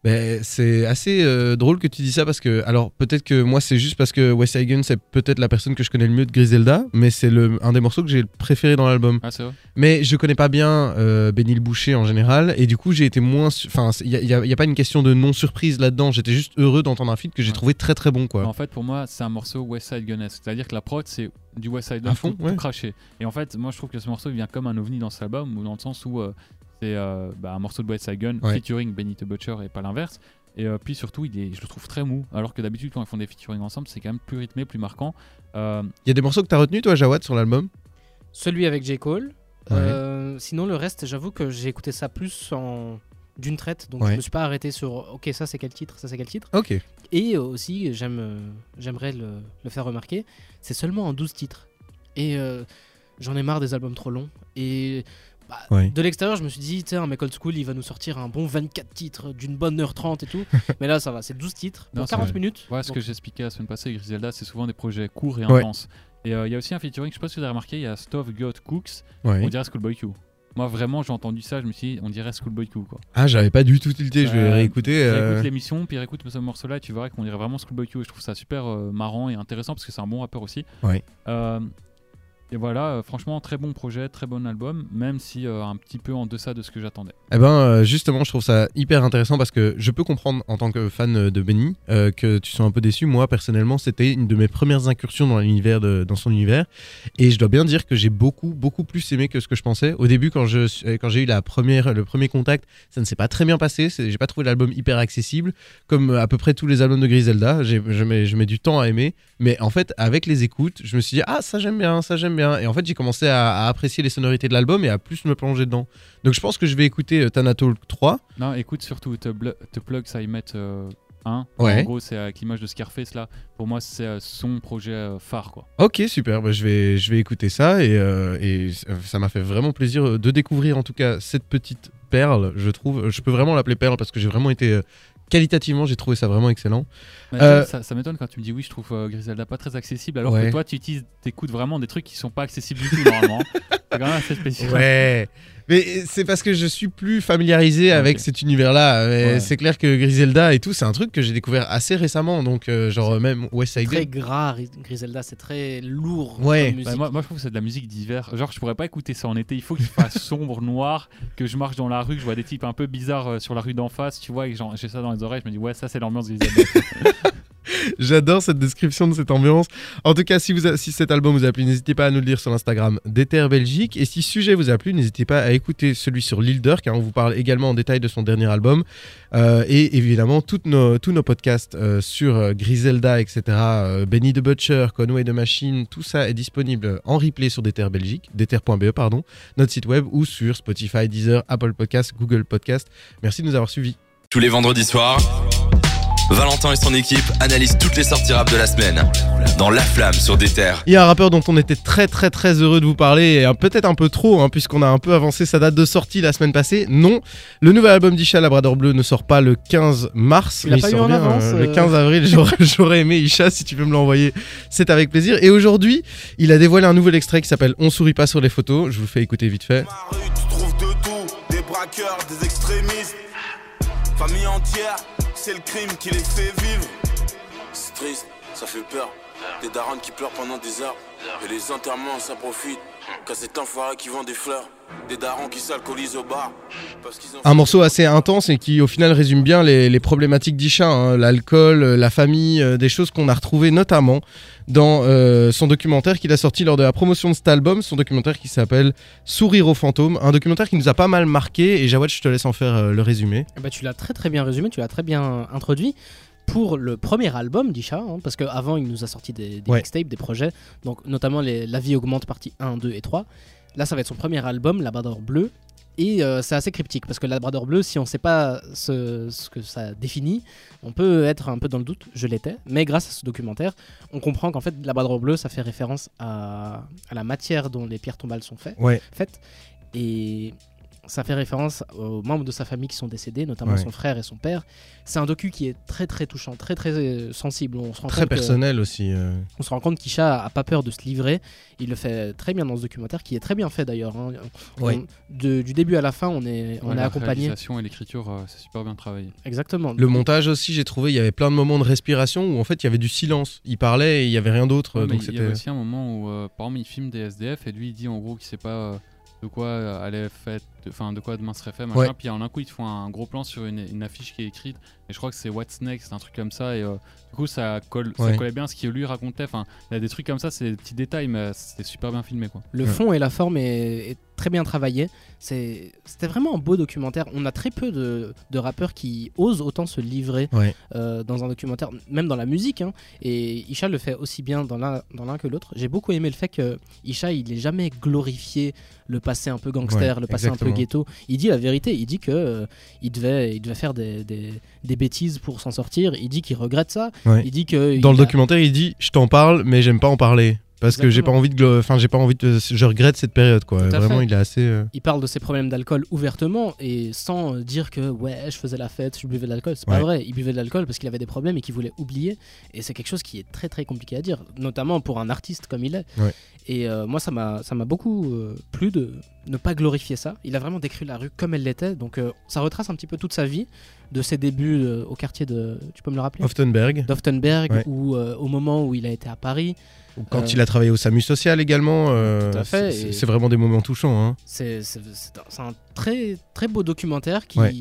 Ben, c'est assez euh, drôle que tu dis ça parce que, alors peut-être que moi c'est juste parce que Wes Hagen c'est peut-être la personne que je connais le mieux de Griselda, mais c'est le un des morceaux que j'ai préféré dans l'album. ah c'est vrai Mais je connais pas bien euh, Benny le Boucher en général, et du coup j'ai été moins. Enfin, il y, a- pas une question de non surprise là-dedans. J'étais juste heureux d'entendre un feat que j'ai Ouais. trouvé très très bon quoi. En fait, pour moi, c'est un morceau West Side Gun-esque. C'est-à-dire que la prod, c'est du West Side Gun fond, tout, tout ouais. craché. Et en fait, moi, je trouve que ce morceau il vient comme un ovni dans cet album, ou dans le sens où euh, c'est euh, bah, un morceau de West Side Gun Ouais. featuring Benny the Butcher et pas l'inverse. Et euh, puis surtout, il est, je le trouve très mou. Alors que d'habitude, quand ils font des featuring ensemble, c'est quand même plus rythmé, plus marquant. Euh, Il y a des morceaux que t'as retenu toi, Jawad, sur l'album? Celui avec J. Cole. Ouais. Euh, sinon, le reste, j'avoue que j'ai écouté ça plus en d'une traite, donc Ouais. je me suis pas arrêté sur ok ça c'est quel titre, ça c'est quel titre. Ok. Et aussi, j'aime, j'aimerais le, le faire remarquer, c'est seulement en 12 titres. Et euh, j'en ai marre des albums trop longs. Et Bah. De l'extérieur, je me suis dit, tiens, un mec old school, il va nous sortir un bon 24 titres d'une bonne heure 30 et tout. Mais là, ça va, c'est 12 titres, Non, c'est 40 vrai. minutes. Ouais, ce Donc, que j'expliquais la semaine passée, Griselda, c'est souvent des projets courts et Ouais. intenses. Et euh, il y a aussi un featuring, je sais pas si vous avez remarqué, il y a Stuff Got Cooks, Ouais. on dirait Schoolboy Q. Moi, vraiment, j'ai entendu ça, je me suis dit, on dirait Schoolboy Q, quoi. Ah, j'avais pas du tout tilté, je vais Euh, réécouter. euh, Écoute l'émission, puis écoute ce morceau-là, et tu verras qu'on dirait vraiment Schoolboy Q. Et je trouve ça super euh, marrant et intéressant parce que c'est un bon rappeur aussi. Ouais. Et voilà, euh, franchement, très bon projet, très bon album, même si euh, un petit peu en deçà de ce que j'attendais. Eh ben, euh, justement, je trouve ça hyper intéressant parce que je peux comprendre en tant que fan de Benny que tu sois un peu déçu. Moi, personnellement, c'était une de mes premières incursions dans son univers, et je dois bien dire que j'ai beaucoup, beaucoup plus aimé que ce que je pensais. Au début, quand j'ai eu la première, le premier contact, ça ne s'est pas très bien passé. J'ai pas trouvé l'album hyper accessible, comme à peu près tous les albums de Griselda. Je mets, je mets du temps à aimer, mais en fait, avec les écoutes, je me suis dit ah ça j'aime bien, ça j'aime bien, et en fait, j'ai commencé à, à apprécier les sonorités de l'album et à plus me plonger dedans. Donc je pense que je vais écouter euh, Thanatalk 3. Non, écoute surtout The, Blu- The Plug Met 1. Ouais. En gros, c'est avec l'image de Scarface là. Pour moi, c'est euh, son projet euh, phare, quoi. Ok, super, bah, je, vais, je vais écouter ça et, euh, et ça m'a fait vraiment plaisir euh, de découvrir en tout cas cette petite perle, je trouve. Je peux vraiment l'appeler perle parce que j'ai vraiment été... qualitativement, j'ai trouvé ça vraiment excellent. Euh, ça, ça m'étonne quand tu me dis oui, je trouve euh, Griselda pas très accessible, alors Ouais. que toi, tu utilises, écoutes vraiment des trucs qui sont pas accessibles du tout normalement. c'est quand même assez spécial. Ouais, mais c'est parce que je suis plus familiarisé avec cet univers-là. Ouais. C'est clair que Griselda et tout, c'est un truc que j'ai découvert assez récemment. Donc, euh, genre, même West Side très gras, Ri- Griselda, c'est très lourd. Ouais. Bah, moi, moi, je trouve que c'est de la musique d'hiver. Genre, je pourrais pas écouter ça en été. Il faut qu'il fasse sombre, noir, que je marche dans la rue, que je vois des types un peu bizarres euh, sur la rue d'en face, tu vois, et que j'ai ça dans les oreilles. Je me dis, ouais, ça, c'est l'ambiance Griselda. J'adore cette description de cette ambiance. En tout cas, si, cet album vous a plu, n'hésitez pas à nous le dire sur l'Instagram d'Ether Belgique. Et si sujet vous a plu, n'hésitez pas à écouter celui sur Lil Durk, car on vous parle également en détail de son dernier album. Euh, et évidemment, tous nos podcasts euh, sur euh, Griselda, etc., Benny the Butcher, Conway the Machine, tout ça est disponible en replay sur Dether Belgique, pardon, notre site web ou sur Spotify, Deezer, Apple Podcasts, Google Podcasts. Merci de nous avoir suivis. Tous les vendredis soirs, Valentin et son équipe analysent toutes les sorties rap de la semaine dans La Flamme sur des terres. Il y a un rappeur dont on était très très très heureux de vous parler, et euh, peut-être un peu trop, hein, puisqu'on a un peu avancé sa date de sortie la semaine passée. Non, le nouvel album d'Isha Labrador Bleu ne sort pas le 15 mars, mais il sort bien, avance, euh, le euh 15 avril. J'aurais, j'aurais aimé Isha, si tu peux me l'envoyer, c'est avec plaisir. Et aujourd'hui, il a dévoilé un nouvel extrait qui s'appelle On sourit pas sur les photos. Je vous le fais écouter vite fait. Ma rue, tu trouves de tout, des braqueurs, des extrémistes. Famille entière, c'est le crime qui les fait vivre. C'est triste, ça fait peur. Des darons qui pleurent pendant des heures. Et les enterrements, ça profite. Qu'à cet enfoiré qui vend des fleurs. Des darons qui s'alcoolisent au bar. Parce qu'ils ont Un morceau assez intense et qui au final résume bien les, les problématiques d'Isha, hein, l'alcool, euh, la famille, euh, des choses qu'on a retrouvées notamment dans euh, son documentaire qu'il a sorti lors de la promotion de cet album, son documentaire qui s'appelle Sourire aux fantômes, un documentaire qui nous a pas mal marqué et Jawad je te laisse en faire euh, le résumé. Ben, tu l'as très très bien résumé, tu l'as très bien introduit. Pour le premier album d'Isha, hein, parce qu'avant il nous a sorti des, des Ouais. mixtapes, des projets, donc notamment les La vie augmente partie 1, 2 et 3. Là ça va être son premier album, Labrador Bleu, et euh, c'est assez cryptique parce que Labrador Bleu, si on ne sait pas ce, ce que ça définit, on peut être un peu dans le doute, je l'étais, mais grâce à ce documentaire, on comprend qu'en fait Labrador Bleu ça fait référence à, à la matière dont les pierres tombales sont faites Ouais, faite. Et ça fait référence aux membres de sa famille qui sont décédés, notamment Ouais. son frère et son père. C'est un docu qui est très très touchant, très très euh, sensible. On se rend très compte que- personnel aussi. euh. on se rend compte qu'Isha a pas peur de se livrer. Il le fait très bien dans ce documentaire, qui est très bien fait d'ailleurs. hein. On- Ouais. de- du début à la fin, on est, on Ouais, est la accompagné. réalisation et l'écriture, euh, c'est super bien travaillé. Exactement. Le montage aussi, j'ai trouvé, il y avait plein de moments de respiration où en fait il y avait du silence. Il parlait et il y avait rien d'autre. Ouais, mais donc il y avait c'était. aussi un moment où, euh, par exemple, il filme des SDF et lui, il dit en gros qu'il sait pas euh, de quoi euh, allait fait, enfin de quoi demain serait fait, machin. Ouais. Puis en un coup, ils te font un gros plan sur une, une affiche qui est écrite et je crois que c'est What's Next, un truc comme ça. Et euh, du coup, ça colle, ça collait bien à ce qu'il lui racontait. Enfin, il y a des trucs comme ça, c'est des petits détails, mais c'était super bien filmé, quoi. Le Ouais. fond et la forme est, est très bien travaillé. C'est- C'était vraiment un beau documentaire. On a très peu de, de rappeurs qui osent autant se livrer Ouais. euh, dans un documentaire, même dans la musique. hein. Et Isha le fait aussi bien dans l'un dans l'un que l'autre. J'ai beaucoup aimé le fait que Isha, il n'ait jamais glorifié le passé un peu gangster, Ouais, le passé un exactement. Peu ghetto. Il dit la vérité. Il dit que euh, il devait, il devait faire des, des, des bêtises pour s'en sortir. Il dit qu'il regrette ça. Ouais. Il dit que Dans il le a- documentaire, il dit Je t'en parle, mais j'aime pas en parler. Parce que j'ai pas Exactement. envie de, enfin j'ai pas envie de, je regrette cette période quoi. Vraiment, fait. il est assez. euh, Il parle de ses problèmes d'alcool ouvertement et sans euh, dire que ouais, je faisais la fête, je buvais de l'alcool. C'est pas Ouais. vrai. Il buvait de l'alcool parce qu'il avait des problèmes et qu'il voulait oublier. Et c'est quelque chose qui est très très compliqué à dire, notamment pour un artiste comme il est. Ouais. Et euh, moi, ça m'a ça m'a beaucoup euh, plu de ne pas glorifier ça. Il a vraiment décrit la rue comme elle l'était. Donc ça retrace un petit peu toute sa vie, de ses débuts euh, au quartier de. Tu peux me le rappeler? Hoftenberg, D'Oftenberg Ouais. ou euh, au moment où il a été à Paris. ou quand Euh, il a travaillé au SAMU social également. Tout à fait, c'est- vraiment des moments touchants. hein. C'est un, c'est un très, très beau documentaire qui, Ouais.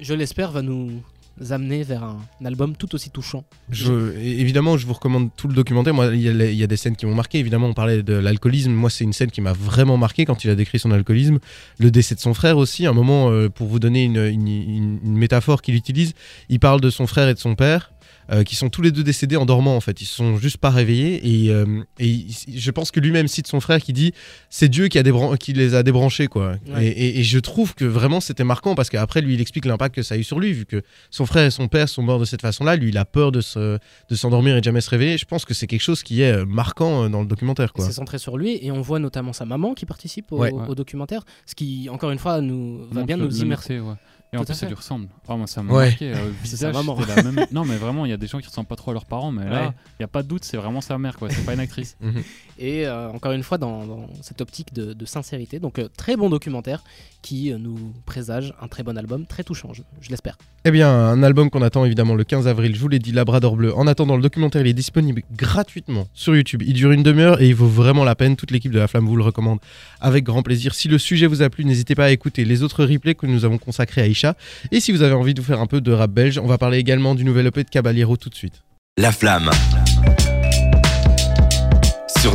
je l'espère, va nous amener vers un, album tout aussi touchant. Je, évidemment, je vous recommande tout le documentaire. Moi, il y, a des scènes qui m'ont marqué. Évidemment, on parlait de l'alcoolisme. Moi, c'est une scène qui m'a vraiment marqué quand il a décrit son alcoolisme. Le décès de son frère aussi. Un moment, euh, pour vous donner une métaphore qu'il utilise, il parle de son frère et de son père. Euh, qui sont tous les deux décédés en dormant en fait, ils se sont juste pas réveillés et, euh, et je pense que lui-même cite son frère qui dit c'est Dieu qui, a débran- qui les a débranchés quoi. Ouais. Et, et- et je trouve que vraiment c'était marquant parce qu'après lui il explique l'impact que ça a eu sur lui vu que son frère et son père sont morts de cette façon-là, lui il a peur de se de s'endormir et de jamais se réveiller. Je pense que c'est quelque chose qui est euh, marquant dans le documentaire. Quoi. C'est centré sur lui et on voit notamment sa maman qui participe au, Ouais. au documentaire, ce qui, encore une fois, nous va bien nous immerser. ouais. Et en plus, ça lui ressemble. Oh, moi, ça m'a Ouais. marqué. euh, visage, la même- Non, mais vraiment, il y a des gens qui ressemblent pas trop à leurs parents, mais là, il y a pas de doute, c'est vraiment sa mère, quoi. C'est pas une actrice. Et euh, encore une fois, dans, dans cette optique de, de sincérité. Donc, euh, très bon documentaire qui euh, nous présage un très bon album, très touchant, je, je l'espère. Eh bien, un album qu'on attend évidemment le 15 avril, je vous l'ai dit, Labrador Bleu. En attendant, le documentaire il est disponible gratuitement sur YouTube. Il dure une demi-heure et il vaut vraiment la peine. Toute l'équipe de La Flamme vous le recommande avec grand plaisir. Si le sujet vous a plu, n'hésitez pas à écouter les autres replays que nous avons consacrés à Isha. Et si vous avez envie de vous faire un peu de rap belge, on va parler également du nouvel EP de Caballero tout de suite. La flamme.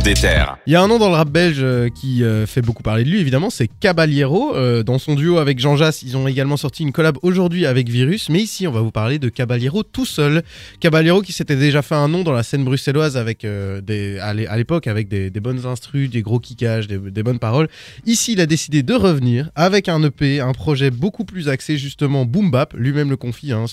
Des terres. Il y a un nom dans le rap belge euh, qui euh, fait beaucoup parler de lui, évidemment, c'est Caballero. Euh, dans son duo avec Jean Jass, ils ont également sorti une collab aujourd'hui avec Virus. Mais ici, on va vous parler de Caballero tout seul. Caballero qui s'était déjà fait un nom dans la scène bruxelloise avec à l'é- à l'époque avec des, bonnes instrus, des gros kickages, des, bonnes paroles. Ici, il a décidé de revenir avec un EP, un projet beaucoup plus axé justement boom bap. Lui-même le confie, hein,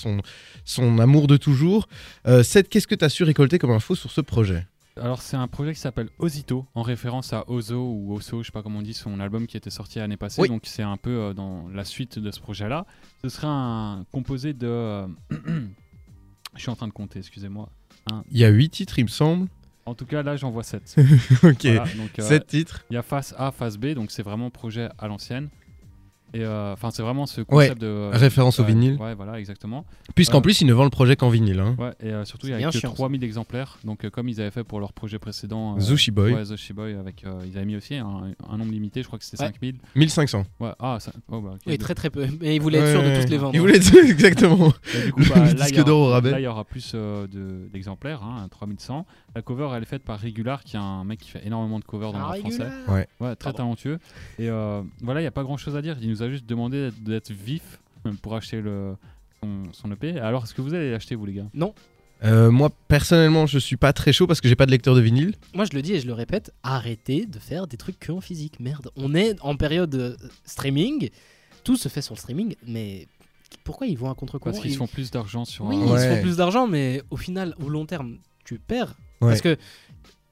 son, amour de toujours. Qu'est-ce que tu as su récolter comme info sur ce projet? Alors, c'est un projet qui s'appelle Osito, en référence à Ozo ou Oso, je sais pas comment on dit, son album qui était sorti l'année passée. Oui. Donc, c'est un peu euh, dans la suite de ce projet-là. Ce serait un composé de. euh, je suis en train de compter, excusez-moi. Il y a 8 titres, il me semble. En tout cas, là, j'en vois 7. ok. Voilà, donc, euh, 7 titres. Il y a face A, face B, donc c'est vraiment projet à l'ancienne. Et euh, enfin, c'est vraiment ce concept de. référence au vinyle. Ouais, voilà, exactement. Puisqu'en Euh, plus, ils ne vendent le projet qu'en vinyle. Hein. Ouais, et euh, surtout, il y a que chiant, ça. 3000 exemplaires. Donc, euh, comme ils avaient fait pour leur projet précédent. euh, Zushi Boy. Ouais, Zushi Boy, avec, euh, ils avaient mis aussi un, un nombre limité, je crois que c'était Ouais. 5000. 1500. Ouais, ah, ça, oh, bah. Oui, très très peu. Mais il voulait être sûr de tous les vendre. Il voulait être- exactement. Et du coup, Le bah, là, disque il y aura- d'or au rabais. Là, il y aura plus euh, de- d'exemplaires, hein, 3100. La cover, elle est faite par Regular, qui est un mec qui fait énormément de covers dans Ah, le rap français. Ouais. Ouais, très Pardon. talentueux. Et euh, voilà, il n'y a pas grand chose à dire. Il nous a juste demandé d'être- vif pour acheter le, son, son EP. Alors, est-ce que vous allez l'acheter, vous, les gars? Euh, moi, personnellement, je suis pas très chaud parce que j'ai pas de lecteur de vinyle. Moi, je le dis et je le répète, arrêtez de faire des trucs que en physique. Merde, on est en période euh, streaming, tout se fait sur le streaming, mais pourquoi ils vont à contre-courant Parce qu'ils Ils- font plus d'argent sur Oui, un- ils se Ouais. font plus d'argent, mais au final, au long terme, tu perds. Ouais. Parce que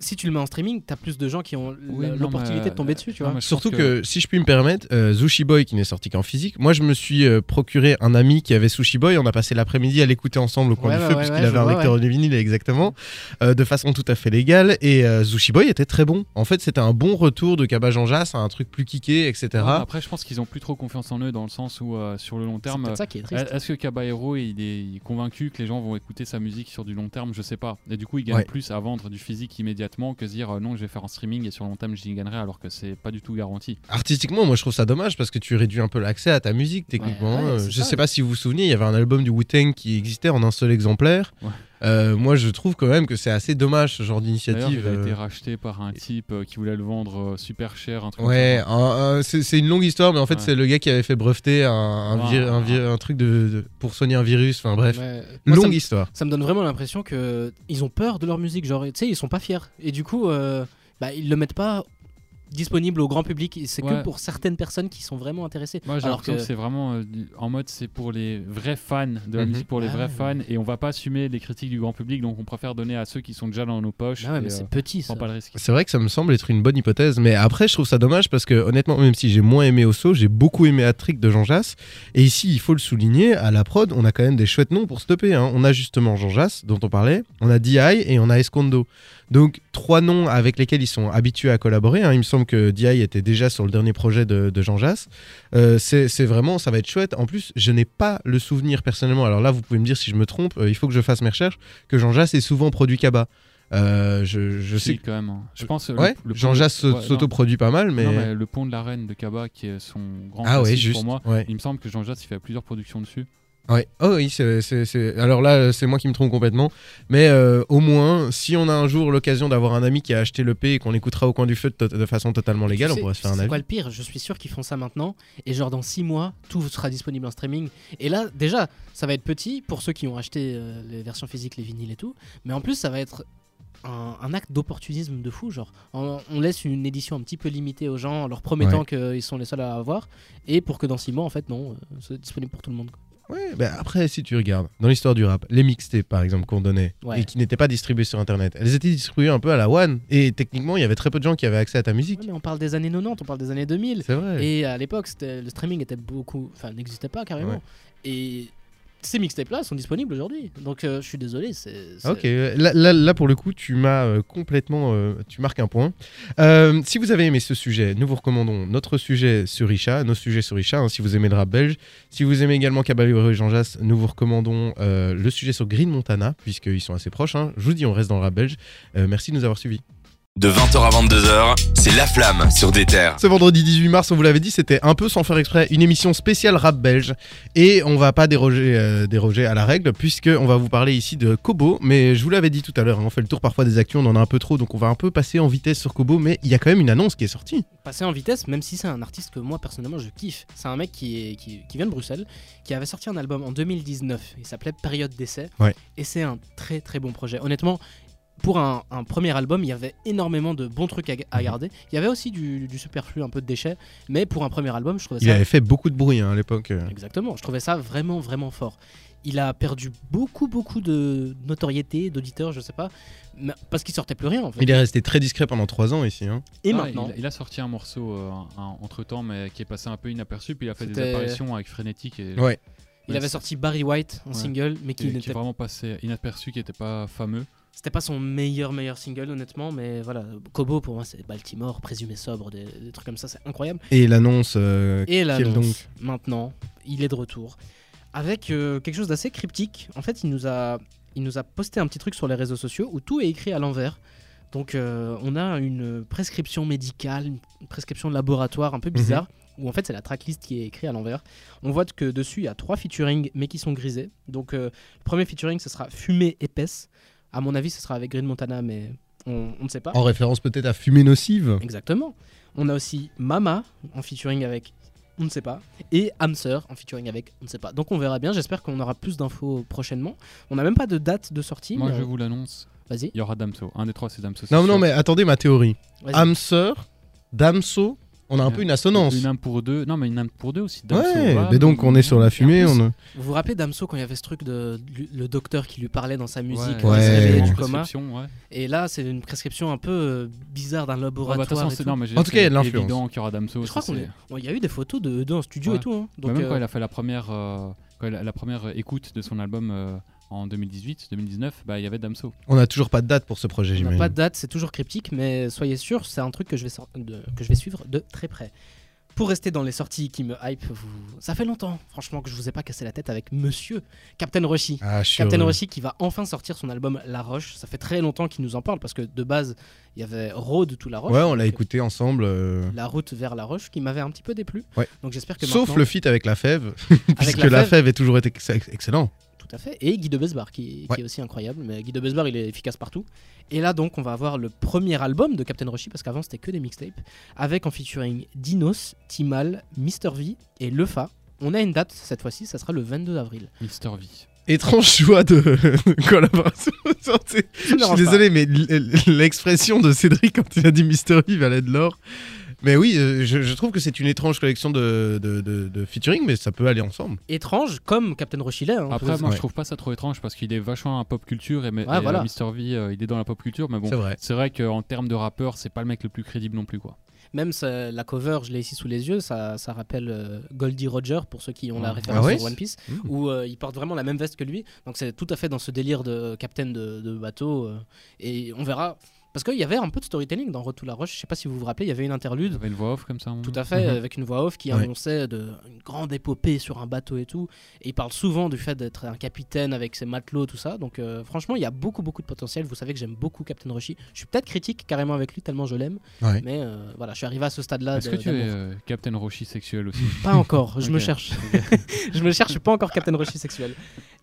si tu le mets en streaming, t'as plus de gens qui ont Oui, l'opportunité mais- de tomber dessus, tu vois. Surtout que... si je puis me permettre, euh, Zushi Boy qui n'est sorti qu'en physique, moi je me suis euh, procuré un ami qui avait Sushi Boy, on a passé l'après-midi à l'écouter ensemble au coin Ouais, du feu ouais, puisqu'il ouais, avait un vois, lecteur de vinyle exactement, euh, de façon tout à fait légale et euh, Zushi Boy était très bon. En fait c'était un bon retour de Cabage en Jas à un truc plus kické, etc. Ouais, après, je pense qu'ils ont plus trop confiance en eux dans le sens où, euh, sur le long terme, est. Est- Est-ce que Caballero il est convaincu que les gens vont écouter sa musique sur du long terme? Je sais pas. Et du coup, il gagne Ouais. plus à vendre du physique immédiatement que se dire euh, non, je vais faire en streaming et sur le long terme j'y gagnerai alors que c'est pas du tout garanti. Artistiquement, moi je trouve ça dommage parce que tu réduis un peu l'accès à ta musique techniquement. Ouais, ouais, Euh, je ça. sais pas si vous vous souvenez, il y avait un album du Wu-Tang qui existait en un seul exemplaire. Euh, moi je trouve quand même que c'est assez dommage ce genre d'initiative. il a été euh. racheté par un type euh, qui voulait le vendre super cher, un truc Ouais, un- un- c'est une longue histoire, mais en fait Ouais. c'est le gars qui avait fait breveter un, un, Wow. vir- un vir- un truc de, de- pour soigner un virus. Enfin bref, Ouais. Moi, ça longue histoire. ça me donne vraiment l'impression que ils ont peur de leur musique, genre tu sais ils sont pas fiers et du coup euh, bah ils le mettent pas disponible au grand public. C'est Ouais. que pour certaines personnes qui sont vraiment intéressées. Moi, j'ai l'impression que, que- c'est vraiment euh, en mode c'est pour les vrais fans de la Mhm. musique, pour les Ah vrais ouais. fans, et on va pas assumer les critiques du grand public, donc on préfère donner à ceux qui sont déjà dans nos poches. Ah ouais, et, mais euh, c'est petit on ça. prend pas le risque. C'est vrai que ça me semble être une bonne hypothèse, mais après je trouve ça dommage parce que honnêtement, même si j'ai moins aimé Osso, j'ai beaucoup aimé Hat-Trick de Jean Jass. Et ici, il faut le souligner, à la prod, on a quand même des chouettes noms pour stopper. hein. On a justement Jean Jass, dont on parlait, on a DI et on a Escondo. Donc trois noms avec lesquels ils sont habitués à collaborer. hein. Il me semble que DI était déjà sur le dernier projet de, de Jean Jass. Euh, c'est vraiment, ça va être chouette. En plus, je n'ai pas le souvenir personnellement. Alors là, vous pouvez me dire si je me trompe. euh, il faut que je fasse mes recherches. Que Jean Jass est souvent produit Kaba. Euh, je, je sais quand même. hein. Je pense. Ouais, le, le Jean Jass non. s'auto-produit pas mal, mais. Non, mais le pont de la reine de Kaba, qui est son grand ah ouais, juste. pour moi. Il me semble que Jean Jass il fait plusieurs productions dessus. Ouais. Oh oui, c'est, c'est- c'est- alors là, c'est moi qui me trompe complètement. Mais euh, au moins, si on a un jour l'occasion d'avoir un ami qui a acheté le P et qu'on l'écoutera au coin du feu de, de façon totalement légale, Tu on pourrait se faire un C'est avis. quoi le pire? Je suis sûr qu'ils font ça maintenant. Et genre dans 6 mois, tout sera disponible en streaming. Et là, déjà, ça va être petit pour ceux qui ont acheté euh, les versions physiques, les vinyles et tout. Mais en plus, ça va être un, un acte d'opportunisme de fou. Genre, on, on laisse une édition un petit peu limitée aux gens en leur promettant qu'ils sont les seuls à avoir. Et pour que dans 6 mois, en fait, non, euh, c'est disponible pour tout le monde. quoi. Ouais, bah après, si tu regardes, dans l'histoire du rap, les mixtapes par exemple qu'on donnait Ouais. et qui n'étaient pas distribués sur internet, elles étaient distribuées un peu à la one. Et techniquement, il y avait très peu de gens qui avaient accès à ta musique. Ouais, mais on parle des années 90, on parle des années 2000. C'est vrai. Et à l'époque, le streaming était beaucoup, enfin, n'existait pas carrément. Ouais. Et ces mixtapes-là sont disponibles aujourd'hui. Donc, euh, je suis désolé. Ok, là, là, là, pour le coup, tu m'as euh, complètement. euh, tu marques un point. Euh, si vous avez aimé ce sujet, nous vous recommandons notre sujet sur Isha, nos sujets sur Isha, hein, si vous aimez le rap belge. Si vous aimez également Caballero et Jean Jass, nous vous recommandons euh, le sujet sur Green Montana, puisqu'ils sont assez proches. hein. Je vous dis, on reste dans le rap belge. Euh, merci de nous avoir suivis. De 20h à 22h, c'est La Flamme sur des terres. Ce vendredi 18 mars, on vous l'avait dit, c'était un peu sans faire exprès une émission spéciale rap belge. Et on va pas déroger, euh, déroger à la règle, puisqu'on va vous parler ici de Kobo. Mais je vous l'avais dit tout à l'heure, hein, on fait le tour parfois des actions, on en a un peu trop, donc on va un peu passer en vitesse sur Kobo. Mais il y a quand même une annonce qui est sortie. passer en vitesse, même si c'est un artiste que moi personnellement je kiffe. C'est un mec qui, est, qui, qui vient de Bruxelles, qui avait sorti un album en 2019. Il s'appelait Période d'essai. Ouais. Et c'est un très très bon projet. Honnêtement, pour un, un premier album, il y avait énormément de bons trucs à, à garder. Il y avait aussi du, du superflu, un peu de déchets. Mais pour un premier album, je trouvais Il ça. avait fait beaucoup de bruit hein, à l'époque. euh. Exactement, je trouvais ça vraiment vraiment fort. Il a perdu beaucoup beaucoup de notoriété, d'auditeurs, je sais pas, mais- parce qu'il sortait plus rien en fait. Il est resté très discret pendant 3 ans ici. hein. Et Ah, maintenant, il, il a sorti un morceau entre temps, mais qui est passé un peu inaperçu. Puis il a fait des apparitions avec Frénétique. Et, Ouais. il avait sorti Barry White, Ouais. single, mais qui n'était vraiment passé inaperçu, qui était pas fameux. C'était pas son meilleur meilleur single honnêtement, mais voilà, Kobo pour moi c'est Baltimore, présumé sobre, des, des trucs comme ça, c'est incroyable. Et l'annonce. euh, Et maintenant, il est de retour avec euh, quelque chose d'assez cryptique. En fait, il nous a il nous a posté un petit truc sur les réseaux sociaux où tout est écrit à l'envers. Donc euh, on a une prescription médicale, une prescription de laboratoire un peu bizarre. Où en fait c'est la tracklist qui est écrite à l'envers. On voit que dessus il y a trois featuring mais qui sont grisés. Donc euh, le premier featuring ce sera Fumée épaisse. À mon avis ce sera avec Green Montana mais on, on ne sait pas. En référence peut-être à Fumée Nocive. Exactement. On a aussi Mama en featuring avec on ne sait pas et Hamster en featuring avec on ne sait pas. Donc on verra bien, j'espère qu'on aura plus d'infos prochainement. On n'a même pas de date de sortie. Moi, mais je vous l'annonce. Vas-y. Il y aura Damso. Un des trois, c'est Damso. Non, sûr. non, mais attendez ma théorie. vas-y. Hamster, Damso, on a un Euh, peu une assonance. Une âme pour deux. Non, mais une âme pour deux aussi. Damso, Ouais, mais donc on est sur la fumée. Plus, on Vous vous rappelez Damso quand il y avait ce truc de le docteur qui lui parlait dans sa musique Ouais, Ouais. du coma prescription, ouais. Et là c'est une prescription un peu euh, bizarre d'un Ah bah, de laboratoire. toute façon, et c'est- tout. non, mais je veux En tout cas, il y a de l'influence. évident qu'il y aura Damso. Je crois est- y a eu des photos de d'eux en studio Ouais. et tout. hein. Bah, Donc même euh, quand il a fait la première, euh, quand il a- la première écoute de son album euh, en 2018, 2019, bah, il y avait Damso. On n'a toujours pas de date pour ce projet, On n'a j'imagine. pas de date, c'est toujours cryptique, mais soyez sûr, c'est un truc que je vais, de- que je vais suivre de très près. Pour rester dans les sorties qui me hype, vous... ça fait longtemps, franchement, que je vous ai pas cassé la tête avec Monsieur Captain Roshi. Ah, Captain. Roshi qui va enfin sortir son album La Roche. Ça fait très longtemps qu'il nous en parle parce que de base, il y avait Road to La Roche. Ouais, on l'a écouté ensemble. euh, La route vers La Roche qui m'avait un petit peu déplu. Ouais. Donc j'espère que Sauf maintenant- le feat avec la fève, puisque la la Fève. fève est toujours été ex- excellent. Tout à fait. Et Guy de Besbar qui, est aussi incroyable. Mais Guy de Besbar, il est efficace partout. Et là, donc, on va avoir le premier album de Captain Roshi parce qu'avant, c'était que des mixtapes. Avec en featuring Dinos, Timal, Mr. V et Lefa. On a une date cette fois-ci, ça sera le 22 avril. Mister V. Étrange choix de collaboration. Je suis pas. désolé, mais l'expression de Cédric quand il a dit Mister V valait de l'or. Mais oui, euh, je, je trouve que c'est une étrange collection de, de, de- de featuring, mais ça peut aller ensemble. Étrange comme Captain Rochilet. hein, Après, moi, Ouais. je trouve pas ça trop étrange parce qu'il est vachement en pop culture et, et, voilà. Mr. V, euh, il est dans la pop culture, mais bon, C'est vrai. c'est vrai qu'en termes de rappeur, c'est pas le mec le plus crédible non plus, quoi. Même ça- la cover, je l'ai ici sous les yeux, ça, ça rappelle euh, Goldie Roger pour ceux qui ont la Ah référence ouais sur One Piece, Mmh. où euh, il porte vraiment la même veste que lui. Donc c'est tout à fait dans ce délire de capitaine de, de bateau. euh, et on verra. Parce qu'il y avait un peu de storytelling dans Road to la Roche. Je sais pas si vous vous rappelez, il y avait une Il y interlude. avait une voix off comme ça. Tout à fait, Mhm. avec une voix off qui Ouais. annonçait de, une grande épopée sur un bateau et tout. Et il parle souvent du fait d'être un capitaine avec ses matelots, tout ça. Donc euh, franchement, il y a beaucoup, beaucoup de potentiel. Vous savez que j'aime beaucoup Captain Roshi. Je suis peut-être critique carrément avec lui, tellement je l'aime. Ouais. Mais euh, voilà, je suis arrivé à ce stade-là. Est-ce que tu es euh, Captain Roshi sexuel aussi? Pas encore, je me cherche. je me cherche, je suis pas encore Captain Roshi sexuel.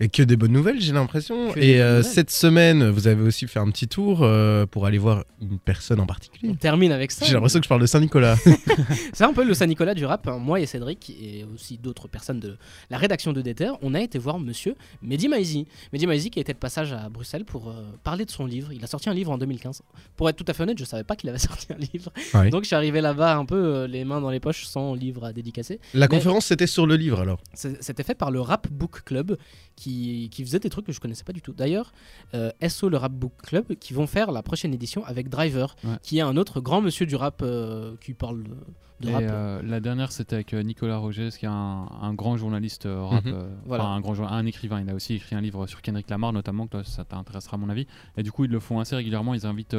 Et que des bonnes nouvelles, j'ai l'impression. Et euh, cette semaine, vous avez aussi fait un petit tour euh, pour aller voir une personne en On particulier. termine avec ça. J'ai l'impression que je parle de Saint-Nicolas. C'est un peu le Saint-Nicolas du rap. hein. Moi et Cédric, et aussi d'autres personnes de la rédaction de Déter, on a été voir monsieur Mehdi Maizi. Mehdi Maizi qui était de passage à Bruxelles pour euh, parler de son livre. Il a sorti un livre en 2015. Pour être tout à fait honnête, je savais pas qu'il avait sorti un livre. Ouais. Donc je suis arrivé là-bas un peu euh, les mains dans les poches sans livre à dédicacer. La Mais- conférence, c'était sur le livre alors. C'était fait par le Rap Book Club qui, qui faisait des trucs que je connaissais pas du tout. D'ailleurs, euh, SO le Rap Book Club qui vont faire la prochaine édition avec Driver, Ouais. qui est un autre grand monsieur du rap euh, qui parle de, de rap. euh, la dernière, c'était avec euh, Nicolas Rogers, qui est un, un grand journaliste rap, Voilà. enfin, un, grand, un écrivain. Il a aussi écrit un livre sur Kendrick Lamar, notamment, que ça t'intéressera à mon avis. Et du coup, ils le font assez régulièrement. Ils invitent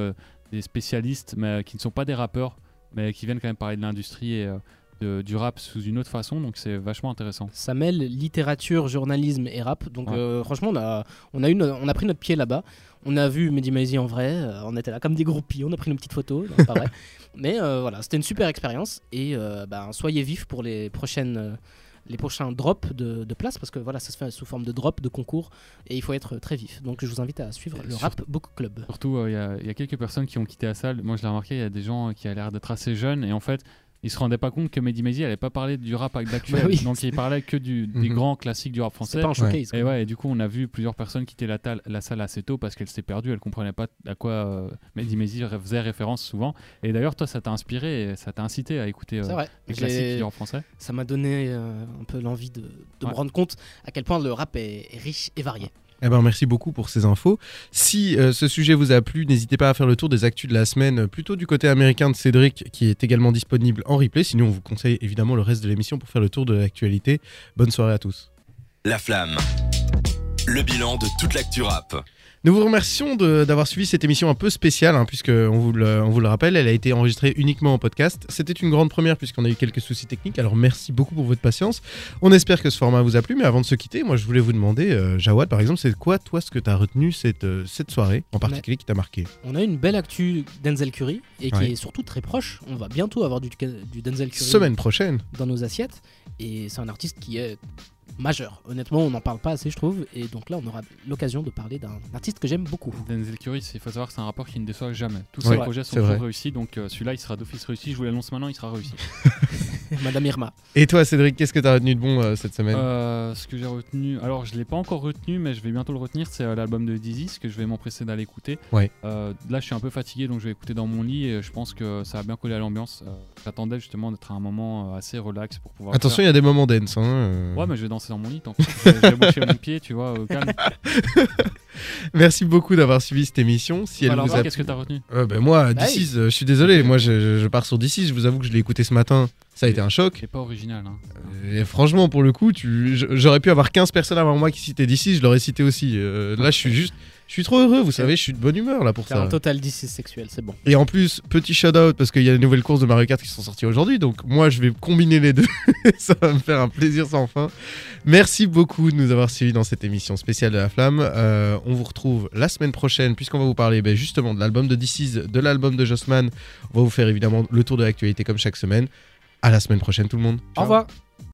des spécialistes, mais qui ne sont pas des rappeurs, mais qui viennent quand même parler de l'industrie et de- du rap sous une autre façon. Donc, c'est vachement intéressant. Ça mêle littérature, journalisme et rap. Donc Ouais. euh, franchement, on a, on, a on pris notre pied là-bas. On a vu Mehdi Maizi en vrai. euh, on était là comme des groupies. On a pris nos petites photos. Non, c'est pas vrai. Mais euh, voilà, c'était une super expérience. Et ben, soyez vifs pour les prochaines. les prochains drops de, de places parce que voilà ça se fait sous forme de drop de concours et il faut être très vif donc je vous invite à suivre le Rap Book Club Surtout, il y a- il y, a quelques personnes qui ont quitté la salle. Moi, je l'ai remarqué, il y a des gens qui a l'air d'être assez jeunes. Et en fait, ils se rendaient pas compte que Mehdi Maizi n'allait pas parler du rap d'actuel. Bah oui. Donc, il parlait que du, des Mhm. grands classiques du rap c'est français. pas un showcase Et quoi. ouais, et du coup, on a vu plusieurs personnes quitter la, la salle assez tôt parce qu'elle s'est perdue, elle comprenait pas à quoi euh, Mehdi faisait référence souvent. Et d'ailleurs, toi, ça t'a inspiré et ça t'a incité à écouter euh, les J'ai- classiques du rap français. ça m'a donné euh, un peu l'envie de, de me rendre compte à quel point le rap est, est riche et varié Eh ben, merci beaucoup pour ces infos. Si euh, ce sujet vous a plu, n'hésitez pas à faire le tour des actus de la semaine, euh, plutôt du côté américain de Cédric, qui est également disponible en replay. Sinon, on vous conseille évidemment le reste de l'émission pour faire le tour de l'actualité. Bonne soirée à tous. La flamme. Le bilan de toute l'actu rap. Nous vous remercions d'avoir suivi cette émission un peu spéciale, hein, puisque on vous, le, on vous le rappelle, elle a été enregistrée uniquement en podcast. C'était une grande première puisqu'on a eu quelques soucis techniques, alors merci beaucoup pour votre patience. On espère que ce format vous a plu, mais avant de se quitter, moi je voulais vous demander, euh, Jawad par exemple, c'est quoi toi ce que tu as retenu cette, euh, cette soirée en particulier qui t'a marqué? On a une belle actu Denzel Curry et qui Ouais. est surtout très proche. On va bientôt avoir du, du Denzel Curry Semaine prochaine. dans nos assiettes. Et c'est un artiste qui est majeur. Honnêtement, on n'en parle pas assez, je trouve. Et donc là, on aura l'occasion de parler d'un artiste que j'aime beaucoup. Denzel Curry, il faut savoir que c'est un rapport qui ne déçoit jamais. Tous Ouais, ses projets sont toujours réussis, donc euh, celui-là, il sera d'office réussi. Je vous l'annonce maintenant, il sera réussi. Madame Irma. Et toi Cédric, qu'est-ce que tu as retenu de bon euh, cette semaine? Euh, ce que j'ai retenu, alors je l'ai pas encore retenu, mais je vais bientôt le retenir, c'est euh, l'album de Dizzy, ce que je vais m'empresser d'aller écouter. Ouais. Euh, là, je suis un peu fatigué, donc je vais écouter dans mon lit et je pense que ça va bien coller à l'ambiance. Euh, J'attendais justement d'être à un moment euh, assez relax pour pouvoir. Attention, il y a des moments dense. Hein, euh. Ouais, mais je vais danser dans mon lit, vais- je vais boucher mon pied, tu vois, au calme. Merci beaucoup d'avoir suivi cette émission. Si elle Alors, vous a qu'est-ce que t'as retenu? Euh, ben moi, Bah D6, euh, je suis désolé, moi je, pars sur D6, je vous avoue que je l'ai écouté ce matin, ça a été un choc. C'est pas original. Hein. Et franchement, pour le coup, tu, j'aurais pu avoir 15 personnes avant moi qui citaient D6, je l'aurais cité aussi. Euh, là, je suis juste, je suis trop heureux, vous savez, je suis de bonne humeur là pour C'est un ça. total 10 sexuel, c'est bon. Et en plus, petit shout-out parce qu'il y a les nouvelles courses de Mario Kart qui sont sorties aujourd'hui, donc moi je vais combiner les deux, ça va me faire un plaisir sans fin. Merci beaucoup de nous avoir suivis dans cette émission spéciale de la Flamme. Euh, on vous retrouve la semaine prochaine puisqu'on va vous parler ben, justement de l'album de DC's, de l'album de Jossman. On va vous faire évidemment le tour de l'actualité comme chaque semaine. À la semaine prochaine tout le monde. Au revoir.